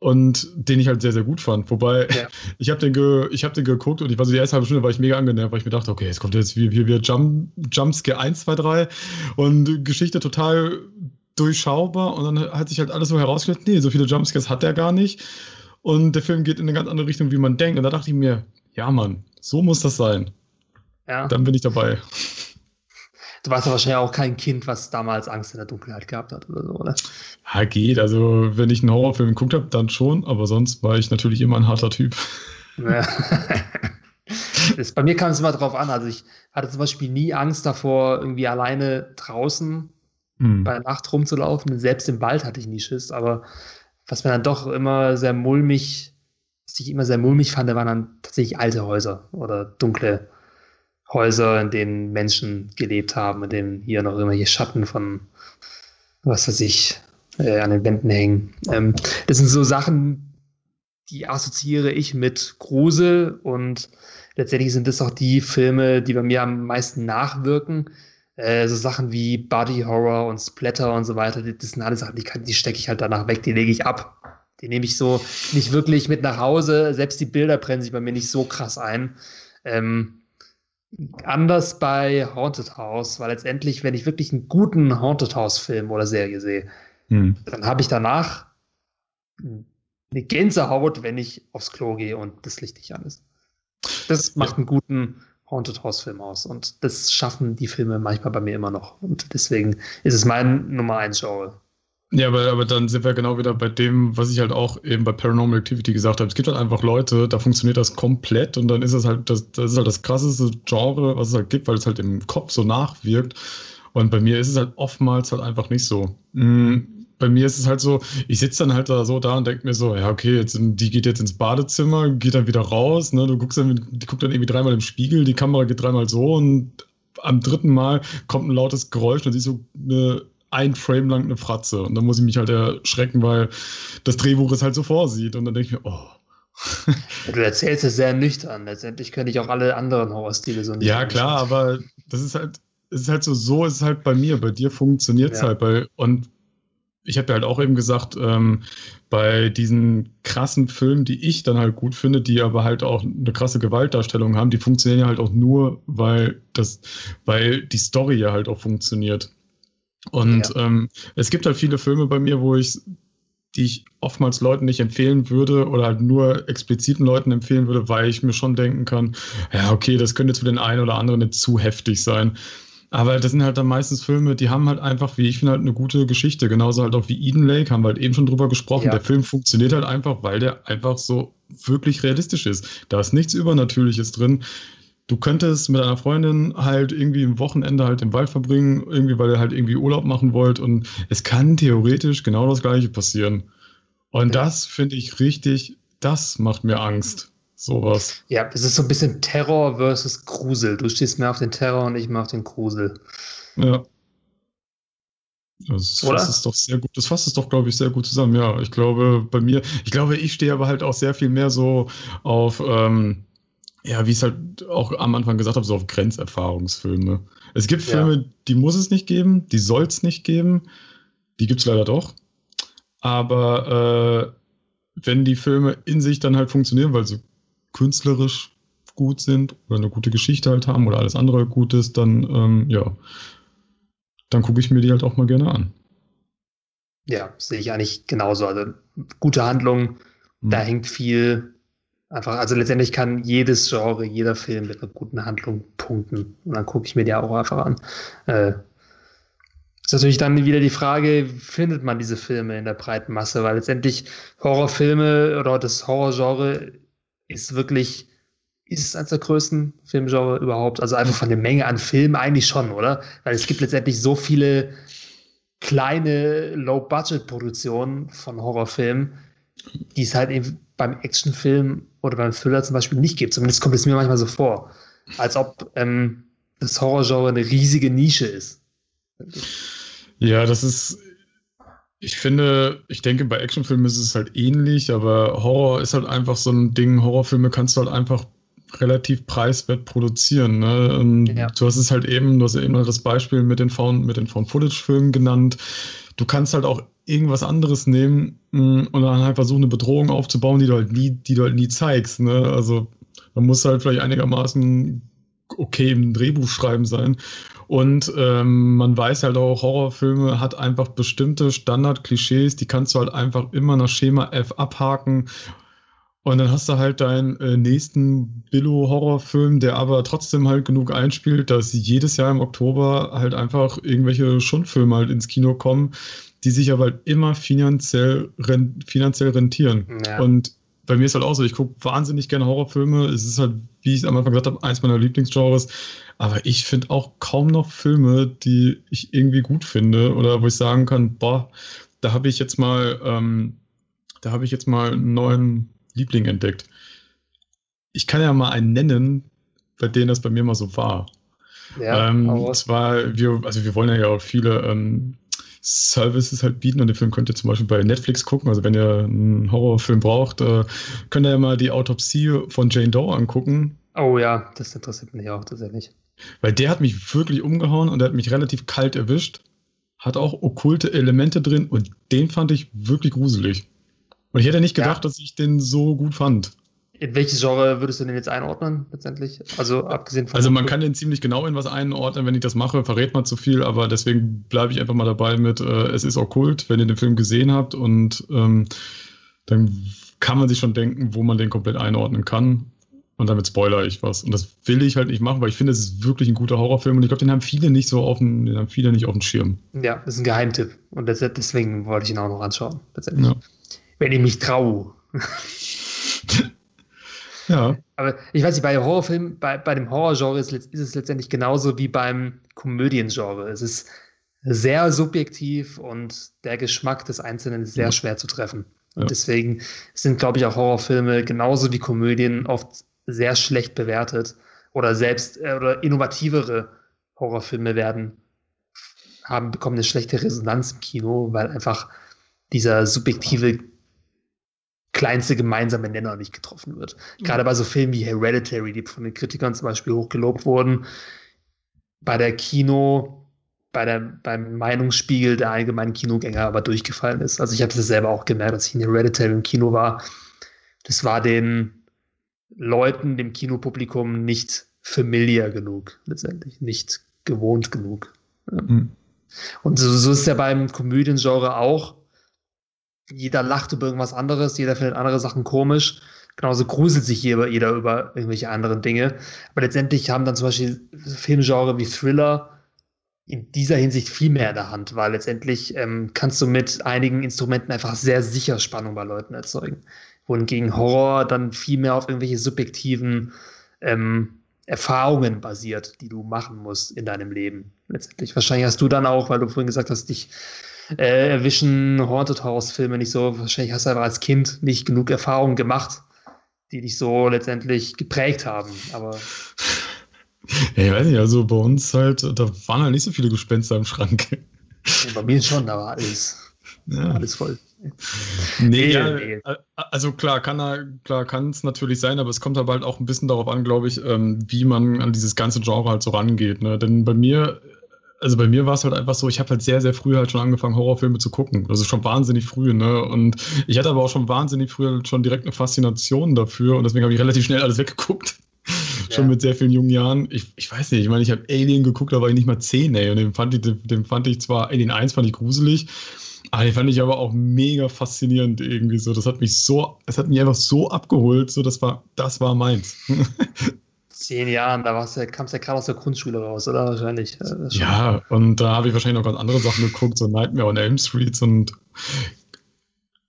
und den ich halt sehr, sehr gut fand. Wobei, ja. ich habe den, ge, hab den geguckt und ich war so die erste halbe Stunde war ich mega angenervt, weil ich mir dachte, okay, jetzt kommt jetzt wie, wie, wie Jump, Jumpscare 1, 2, 3 und Geschichte total durchschaubar und dann hat sich halt alles so herausgestellt, nee, so viele Jumpscares hat er gar nicht. Und der Film geht in eine ganz andere Richtung, wie man denkt. Und da dachte ich mir, ja, Mann, so muss das sein. Ja. Dann bin ich dabei. Du warst ja wahrscheinlich auch kein Kind, was damals Angst in der Dunkelheit gehabt hat oder so, oder? Ja, geht. Also, wenn ich einen Horrorfilm geguckt habe, dann schon. Aber sonst war ich natürlich immer ein harter Typ. Ja. das, bei mir kam es immer drauf an. Also, ich hatte zum Beispiel nie Angst davor, irgendwie alleine draußen hm. bei Nacht rumzulaufen. Selbst im Wald hatte ich nie Schiss, aber was mir dann doch immer sehr mulmig, was ich immer sehr mulmig fand, waren dann tatsächlich alte Häuser oder dunkle Häuser, in denen Menschen gelebt haben, in denen hier noch immer hier Schatten von, was weiß ich, äh, an den Wänden hängen. Ähm, das sind so Sachen, die assoziiere ich mit Grusel und letztendlich sind das auch die Filme, die bei mir am meisten nachwirken äh, so Sachen wie Body Horror und Splatter und so weiter, das sind alles Sachen, die, die stecke ich halt danach weg, die lege ich ab. Die nehme ich so nicht wirklich mit nach Hause. Selbst die Bilder brennen sich bei mir nicht so krass ein. Ähm, anders bei Haunted House, weil letztendlich, wenn ich wirklich einen guten Haunted House-Film oder Serie sehe, hm. dann habe ich danach eine Gänsehaut, wenn ich aufs Klo gehe und das Licht nicht an ist. Das macht einen guten Haunted House Film aus. Und das schaffen die Filme manchmal bei mir immer noch. Und deswegen ist es mein Nummer 1 Genre. Ja, aber, aber dann sind wir genau wieder bei dem, was ich halt auch eben bei Paranormal Activity gesagt habe. Es gibt halt einfach Leute, da funktioniert das komplett und dann ist es halt das, das ist halt das krasseste Genre, was es halt gibt, weil es halt im Kopf so nachwirkt. Und bei mir ist es halt oftmals halt einfach nicht so. Mhm bei mir ist es halt so, ich sitze dann halt da so da und denke mir so, ja, okay, jetzt, die geht jetzt ins Badezimmer, geht dann wieder raus, ne? Du guckst dann, die guckt dann irgendwie dreimal im Spiegel, die Kamera geht dreimal so und am dritten Mal kommt ein lautes Geräusch und siehst so eine ein Frame lang eine Fratze. Und dann muss ich mich halt erschrecken, weil das Drehbuch es halt so vorsieht. Und dann denke ich mir, oh. du erzählst es sehr nüchtern. Letztendlich könnte ich auch alle anderen Horrorstile so nicht. Ja, klar, aber das ist halt, es ist halt so, so ist es halt bei mir. Bei dir funktioniert es ja. halt. Bei, und ich habe ja halt auch eben gesagt, ähm, bei diesen krassen Filmen, die ich dann halt gut finde, die aber halt auch eine krasse Gewaltdarstellung haben, die funktionieren ja halt auch nur, weil das, weil die Story ja halt auch funktioniert. Und ja. ähm, es gibt halt viele Filme bei mir, wo ich, die ich oftmals Leuten nicht empfehlen würde oder halt nur expliziten Leuten empfehlen würde, weil ich mir schon denken kann, ja, okay, das könnte für den einen oder anderen nicht zu heftig sein. Aber das sind halt dann meistens Filme, die haben halt einfach, wie ich finde, halt eine gute Geschichte. Genauso halt auch wie Eden Lake, haben wir halt eben schon drüber gesprochen. Ja. Der Film funktioniert halt einfach, weil der einfach so wirklich realistisch ist. Da ist nichts Übernatürliches drin. Du könntest mit einer Freundin halt irgendwie ein Wochenende halt im Wald verbringen, irgendwie, weil ihr halt irgendwie Urlaub machen wollt. Und es kann theoretisch genau das Gleiche passieren. Und ja. das finde ich richtig, das macht mir Angst. Sowas. Ja, es ist so ein bisschen Terror versus Grusel. Du stehst mehr auf den Terror und ich mehr auf den Grusel. Ja. Das fasst es doch sehr gut. Das fasst es doch, glaube ich, sehr gut zusammen. Ja, ich glaube, bei mir, ich glaube, ich stehe aber halt auch sehr viel mehr so auf, ähm, ja, wie ich es halt auch am Anfang gesagt habe, so auf Grenzerfahrungsfilme. Es gibt Filme, ja. die muss es nicht geben, die soll es nicht geben. Die gibt es leider doch. Aber äh, wenn die Filme in sich dann halt funktionieren, weil sie künstlerisch gut sind oder eine gute Geschichte halt haben oder alles andere gut ist, dann ähm, ja, dann gucke ich mir die halt auch mal gerne an. Ja, sehe ich eigentlich genauso. Also gute Handlung, mhm. da hängt viel einfach, also letztendlich kann jedes Genre, jeder Film mit einer guten Handlung punkten. Und dann gucke ich mir die auch einfach an. Äh, ist natürlich dann wieder die Frage, findet man diese Filme in der breiten Masse? Weil letztendlich Horrorfilme oder das Horrorgenre ist wirklich, ist es eines der größten Filmgenre überhaupt? Also einfach von der Menge an Filmen eigentlich schon, oder? Weil es gibt letztendlich so viele kleine Low-Budget-Produktionen von Horrorfilmen, die es halt eben beim Actionfilm oder beim Thriller zum Beispiel nicht gibt. Zumindest kommt es mir manchmal so vor. Als ob ähm, das Horrorgenre eine riesige Nische ist. Ja, das ist Ich finde, ich denke, bei Actionfilmen ist es halt ähnlich, aber Horror ist halt einfach so ein Ding. Horrorfilme kannst du halt einfach relativ preiswert produzieren. Ne? Ja. Du hast es halt eben, du hast eben halt das Beispiel mit den Found, mit den Found-Footage-Filmen genannt. Du kannst halt auch irgendwas anderes nehmen mm, und dann halt versuchen, eine Bedrohung aufzubauen, die du halt nie, die du halt nie zeigst. Ne? Also man muss halt vielleicht einigermaßen okay im Drehbuch schreiben sein. Und ähm, man weiß halt auch, Horrorfilme hat einfach bestimmte Standard-Klischees, die kannst du halt einfach immer nach Schema F abhaken. Und dann hast du halt deinen äh, nächsten Billo-Horrorfilm, der aber trotzdem halt genug einspielt, dass jedes Jahr im Oktober halt einfach irgendwelche Schundfilme halt ins Kino kommen, die sich aber halt immer finanziell, rent finanziell rentieren. Ja. Und bei mir ist halt auch so, ich gucke wahnsinnig gerne Horrorfilme. Es ist halt, wie ich es am Anfang gesagt habe, eins meiner Lieblingsgenres. Aber ich finde auch kaum noch Filme, die ich irgendwie gut finde oder wo ich sagen kann, boah, da habe ich jetzt mal, ähm, da habe ich jetzt mal einen neuen Liebling entdeckt. Ich kann ja mal einen nennen, bei denen das bei mir mal so war. Ja, ähm, zwar, wir, also wir wollen ja auch viele ähm, Services halt bieten und den Film könnt ihr zum Beispiel bei Netflix gucken. Also wenn ihr einen Horrorfilm braucht, äh, könnt ihr ja mal die Autopsie von Jane Doe angucken. Oh ja, das interessiert mich auch tatsächlich. Weil der hat mich wirklich umgehauen und der hat mich relativ kalt erwischt. Hat auch okkulte Elemente drin und den fand ich wirklich gruselig. Und ich hätte nicht gedacht, ja. dass ich den so gut fand. In welches Genre würdest du den jetzt einordnen, letztendlich? Also abgesehen von. Also man kann den ziemlich genau in was einordnen. Wenn ich das mache, verrät man zu viel, aber deswegen bleibe ich einfach mal dabei mit, äh, es ist okkult, wenn ihr den Film gesehen habt und ähm, dann kann man sich schon denken, wo man den komplett einordnen kann. Und damit spoiler ich was. Und das will ich halt nicht machen, weil ich finde, es ist wirklich ein guter Horrorfilm und ich glaube, den haben viele nicht so auf dem, den haben viele nicht auf dem Schirm. Ja, das ist ein Geheimtipp. Und deswegen wollte ich ihn auch noch anschauen. Ja. Wenn ich mich traue. Ja. Aber ich weiß nicht, bei Horrorfilmen, bei, bei dem Horrorgenre ist, ist es letztendlich genauso wie beim Komödiengenre. Es ist sehr subjektiv und der Geschmack des Einzelnen ist sehr ja. schwer zu treffen. Und ja. deswegen sind, glaube ich, auch Horrorfilme genauso wie Komödien oft sehr schlecht bewertet oder selbst äh, oder innovativere Horrorfilme werden haben bekommen eine schlechte Resonanz im Kino, weil einfach dieser subjektive kleinste gemeinsame Nenner nicht getroffen wird. Mhm. Gerade bei so Filmen wie Hereditary, die von den Kritikern zum Beispiel hochgelobt wurden, bei der Kino, bei der, beim Meinungsspiegel der allgemeinen Kinogänger aber durchgefallen ist. Also ich habe das selber auch gemerkt, als ich in Hereditary im Kino war. Das war den Leuten, dem Kinopublikum nicht familiar genug, letztendlich, nicht gewohnt genug. Mhm. Und so, so ist es ja beim Komödiengenre auch jeder lacht über irgendwas anderes, jeder findet andere Sachen komisch. Genauso gruselt sich jeder, jeder über irgendwelche anderen Dinge. Aber letztendlich haben dann zum Beispiel Filmgenre wie Thriller in dieser Hinsicht viel mehr in der Hand, weil letztendlich ähm, kannst du mit einigen Instrumenten einfach sehr sicher Spannung bei Leuten erzeugen. Wohingegen Horror dann viel mehr auf irgendwelche subjektiven ähm, Erfahrungen basiert, die du machen musst in deinem Leben. Letztendlich. Wahrscheinlich hast du dann auch, weil du vorhin gesagt hast, dich äh, erwischen Haunted House-Filme nicht so. Wahrscheinlich hast du aber als Kind nicht genug Erfahrung gemacht, die dich so letztendlich geprägt haben. Aber. Ja, ich weiß nicht, also bei uns halt, da waren halt nicht so viele Gespenster im Schrank. Bei mir schon, da war alles, ja. alles voll. Nee, ja, also klar kann klar kann es natürlich sein, aber es kommt aber halt auch ein bisschen darauf an, glaube ich, ähm, wie man an dieses ganze Genre halt so rangeht. Ne? Denn bei mir also bei mir war es halt einfach so, ich habe halt sehr, sehr früh halt schon angefangen, Horrorfilme zu gucken. Also schon wahnsinnig früh, ne? Und ich hatte aber auch schon wahnsinnig früh halt schon direkt eine Faszination dafür und deswegen habe ich relativ schnell alles weggeguckt. Ja. schon mit sehr vielen jungen Jahren. Ich, ich weiß nicht, ich meine, ich habe Alien geguckt, da war ich nicht mal 10, ey. Und den fand ich, den fand ich zwar, Alien 1 fand ich gruselig, aber den fand ich aber auch mega faszinierend irgendwie so. Das hat mich so, es hat mich einfach so abgeholt, so das war, das war meins. zehn Jahren, da ja, kam es ja gerade aus der Grundschule raus, oder? Wahrscheinlich. Ja, und da habe ich wahrscheinlich noch ganz andere Sachen geguckt, so Nightmare on Elm Street und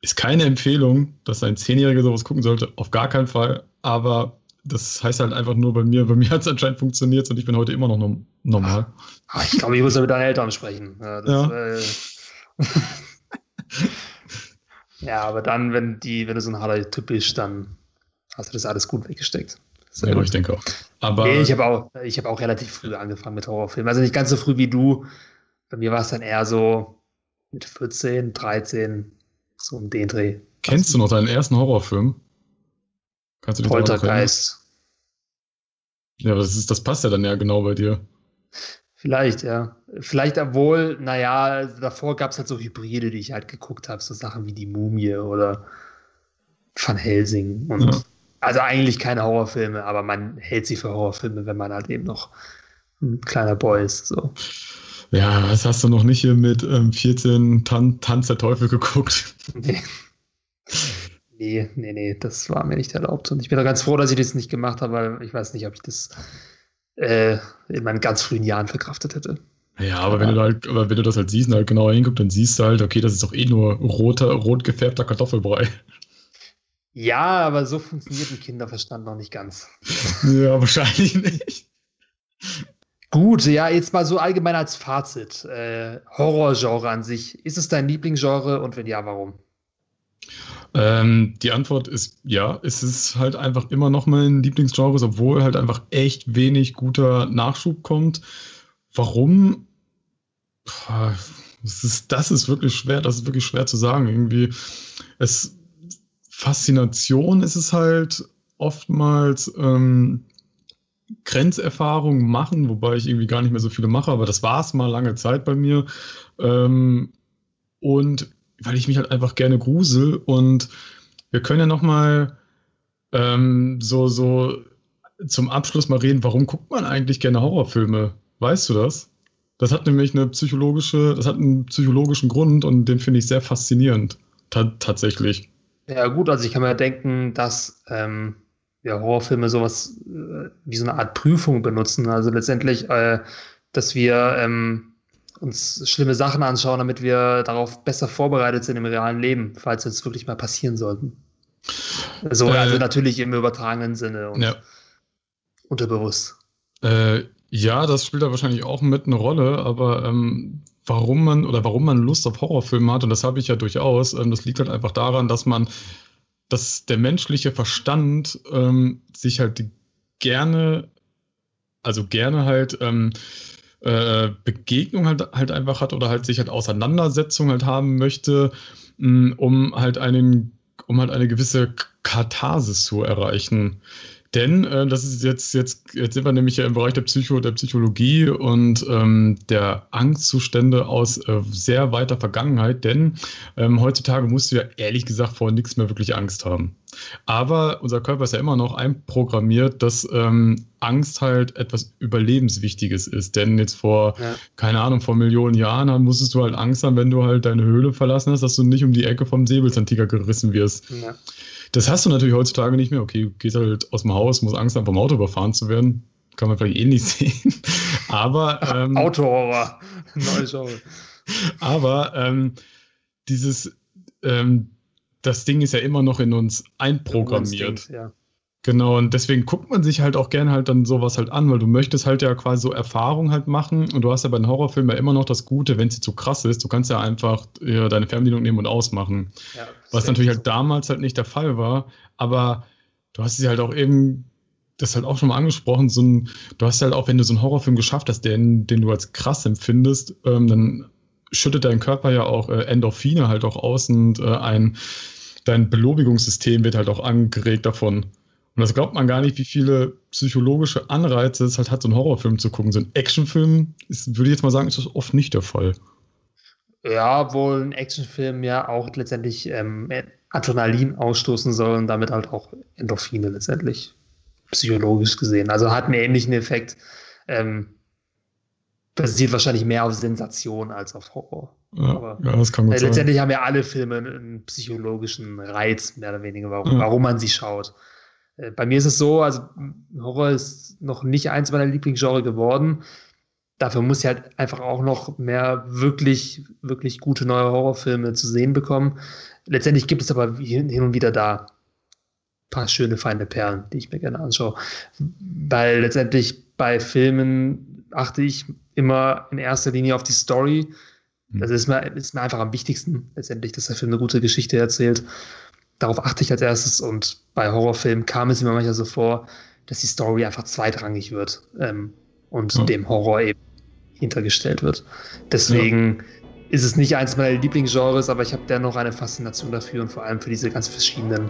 ist keine Empfehlung, dass ein Zehnjähriger sowas gucken sollte, auf gar keinen Fall, aber das heißt halt einfach nur bei mir, bei mir hat es anscheinend funktioniert und ich bin heute immer noch normal. Ach, ich glaube, ich muss ja mit deinen Eltern sprechen. Ja, das, ja. Äh, ja, aber dann, wenn die, wenn du so ein harter Typ bist, dann hast du das alles gut weggesteckt. Ja, ich denke auch. Aber nee, ich habe auch, hab auch relativ früh angefangen mit Horrorfilmen. Also nicht ganz so früh wie du. Bei mir war es dann eher so mit 14, 13, so um den Dreh. Kennst du noch deinen ersten Horrorfilm? Kannst du dich Poltergeist. Ja, das, ist, das passt ja dann ja genau bei dir. Vielleicht, ja. Vielleicht, obwohl, naja, davor gab es halt so Hybride, die ich halt geguckt habe, so Sachen wie die Mumie oder Van Helsing. Und ja. Also eigentlich keine Horrorfilme, aber man hält sie für Horrorfilme, wenn man halt eben noch ein kleiner Boy ist. So. Ja, was hast du noch nicht hier mit ähm, 14 Tan Tanz der Teufel geguckt? Nee. Nee, nee, nee, das war mir nicht erlaubt. Und ich bin auch ganz froh, dass ich das nicht gemacht habe, weil ich weiß nicht, ob ich das äh, in meinen ganz frühen Jahren verkraftet hätte. Ja, aber, aber wenn du halt, aber wenn du das halt siehst und halt genauer hinguckst, dann siehst du halt, okay, das ist doch eh nur roter, rot gefärbter Kartoffelbrei. Ja, aber so funktioniert ein Kinderverstand noch nicht ganz. Ja, wahrscheinlich nicht. Gut, ja, jetzt mal so allgemein als Fazit. Äh, Horrorgenre an sich. Ist es dein Lieblingsgenre und wenn ja, warum? Ähm, die Antwort ist ja, es ist halt einfach immer noch mein Lieblingsgenre, obwohl halt einfach echt wenig guter Nachschub kommt. Warum? Das ist, das ist wirklich schwer, das ist wirklich schwer zu sagen. Irgendwie, es Faszination ist es halt oftmals ähm, Grenzerfahrungen machen, wobei ich irgendwie gar nicht mehr so viele mache, aber das war es mal lange Zeit bei mir. Ähm, und weil ich mich halt einfach gerne grusel und wir können ja noch mal ähm, so, so zum Abschluss mal reden, warum guckt man eigentlich gerne Horrorfilme? Weißt du das? Das hat nämlich eine psychologische, das hat einen psychologischen Grund und den finde ich sehr faszinierend. Ta tatsächlich. Ja, gut, also ich kann mir denken, dass ähm, ja, Horrorfilme sowas äh, wie so eine Art Prüfung benutzen. Also letztendlich, äh, dass wir ähm, uns schlimme Sachen anschauen, damit wir darauf besser vorbereitet sind im realen Leben, falls es wirklich mal passieren sollten. Also, äh, also natürlich im übertragenen Sinne und ja. unterbewusst. Äh, ja, das spielt da wahrscheinlich auch mit eine Rolle, aber ähm, warum man oder warum man Lust auf Horrorfilme hat, und das habe ich ja durchaus, ähm, das liegt halt einfach daran, dass man, dass der menschliche Verstand ähm, sich halt gerne, also gerne halt ähm, äh, Begegnung halt, halt einfach hat oder halt sich halt Auseinandersetzung halt haben möchte, mh, mm, um halt einen, um halt eine gewisse Katharsis zu erreichen. Denn äh, das ist jetzt, jetzt, jetzt sind wir nämlich ja im Bereich der, Psycho, der Psychologie und ähm, der Angstzustände aus äh, sehr weiter Vergangenheit. Denn ähm, heutzutage musst du ja ehrlich gesagt vor nichts mehr wirklich Angst haben. Aber unser Körper ist ja immer noch einprogrammiert, dass ähm, Angst halt etwas Überlebenswichtiges ist. Denn jetzt vor, ja. keine Ahnung, vor Millionen Jahren musstest du halt Angst haben, wenn du halt deine Höhle verlassen hast, dass du nicht um die Ecke vom Säbelzahntiger gerissen wirst. Ja. Das hast du natürlich heutzutage nicht mehr. Okay, du gehst halt aus dem Haus, muss Angst haben, vom Auto überfahren zu werden. Kann man vielleicht ähnlich sehen. Aber. Ähm, Autohorror. Neues Genre. Aber ähm, dieses, ähm, das Ding ist ja immer noch in uns einprogrammiert. Ja. Genau, und deswegen guckt man sich halt auch gerne halt dann sowas halt an, weil du möchtest halt ja quasi so Erfahrung halt machen und du hast ja bei den Horrorfilmen ja immer noch das Gute, wenn es zu krass ist, du kannst ja einfach ja, deine Fernbedienung nehmen und ausmachen. Ja, Was natürlich halt damals halt nicht der Fall war, aber du hast es halt auch eben, das halt auch schon mal angesprochen, so ein, du hast halt auch, wenn du so einen Horrorfilm geschafft hast, den, den du als krass empfindest, ähm, dann schüttet dein Körper ja auch äh, Endorphine halt auch aus und äh, ein, dein Belobigungssystem wird halt auch angeregt davon. Und das glaubt man gar nicht, wie viele psychologische Anreize es halt hat, so einen Horrorfilm zu gucken. So ein Actionfilm, ist, würde ich jetzt mal sagen, ist das oft nicht der Fall. Ja, wohl ein Actionfilm ja auch letztendlich ähm, Adrenalin ausstoßen soll und damit halt auch Endorphine letztendlich psychologisch gesehen. Also hat einen ähnlichen Effekt. Ähm, basiert wahrscheinlich mehr auf Sensation als auf Horror. Ja, Aber, ja das kann gut äh, Letztendlich haben ja alle Filme einen psychologischen Reiz, mehr oder weniger, warum, ja. warum man sie schaut. Äh, bei mir ist es so, also Horror ist noch nicht eins meiner Lieblingsgenre geworden. Dafür muss ich halt einfach auch noch mehr wirklich, wirklich gute neue Horrorfilme zu sehen bekommen. Letztendlich gibt es aber hin und wieder da ein paar schöne, feine Perlen, die ich mir gerne anschaue. Weil letztendlich bei Filmen achte ich immer in erster Linie auf die Story. Das ist mir, ist mir einfach am wichtigsten, letztendlich, dass der Film eine gute Geschichte erzählt darauf achte ich als erstes und bei Horrorfilmen kam es mir manchmal so vor, dass die Story einfach zweitrangig wird ähm, und ja. dem Horror eben hintergestellt wird. Deswegen ja. ist es nicht eins meiner Lieblingsgenres, aber ich habe dennoch eine Faszination dafür und vor allem für diese ganz verschiedenen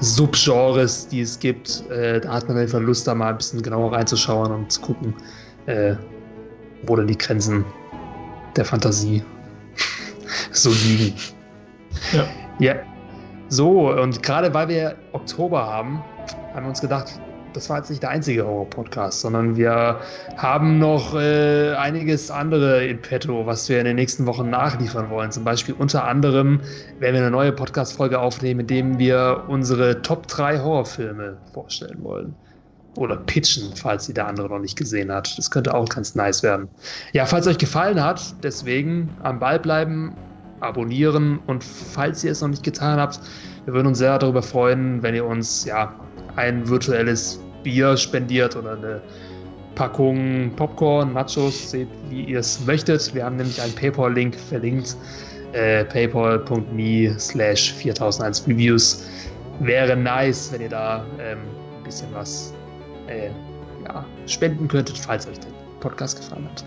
Subgenres, die es gibt. Äh, da hat man einfach Lust, da mal ein bisschen genauer reinzuschauen und zu gucken, äh, wo denn die Grenzen der Fantasie so liegen. Ja. Ja. So, und gerade weil wir Oktober haben, haben wir uns gedacht, das war jetzt nicht der einzige Horror-Podcast, sondern wir haben noch äh, einiges andere in petto, was wir in den nächsten Wochen nachliefern wollen. Zum Beispiel unter anderem werden wir eine neue Podcast-Folge aufnehmen, in dem wir unsere Top 3 Horrorfilme vorstellen wollen. Oder pitchen, falls sie der andere noch nicht gesehen hat. Das könnte auch ganz nice werden. Ja, falls euch gefallen hat, deswegen am Ball bleiben, abonnieren und falls ihr es noch nicht getan habt, wir würden uns sehr darüber freuen, wenn ihr uns ja ein virtuelles Bier spendiert oder eine Packung Popcorn, Nachos, seht, wie ihr es möchtet. Wir haben nämlich einen PayPal-Link verlinkt. Äh, paypal.me slash 4001 Reviews. Wäre nice, wenn ihr da ähm, ein bisschen was äh, ja, spenden könntet, falls euch der Podcast gefallen hat.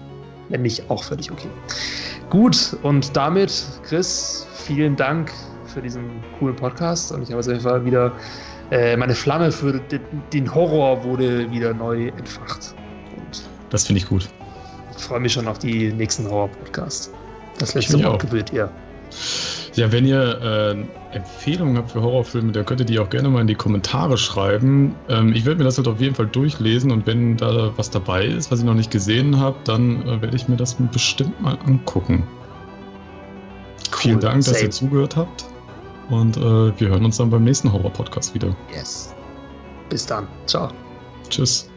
Wenn nicht, auch völlig okay. Gut, und damit, Chris, vielen Dank für diesen coolen Podcast. Und ich habe es einfach wieder äh, meine Flamme für den Horror wurde wieder neu entfacht. Und das finde ich gut. Ich freue mich schon auf die nächsten Horror-Podcasts. Das letzte Wort gebührt ihr. Ja, wenn ihr äh, Empfehlungen habt für Horrorfilme, dann könnt ihr die auch gerne mal in die Kommentare schreiben. Ähm, ich werde mir das halt auf jeden Fall durchlesen und wenn da was dabei ist, was ich noch nicht gesehen habe, dann äh, werde ich mir das bestimmt mal angucken. Cool, Vielen Dank, same. dass ihr zugehört habt. Und äh, wir hören uns dann beim nächsten Horror-Podcast wieder. Yes. Bis dann. Ciao. Tschüss.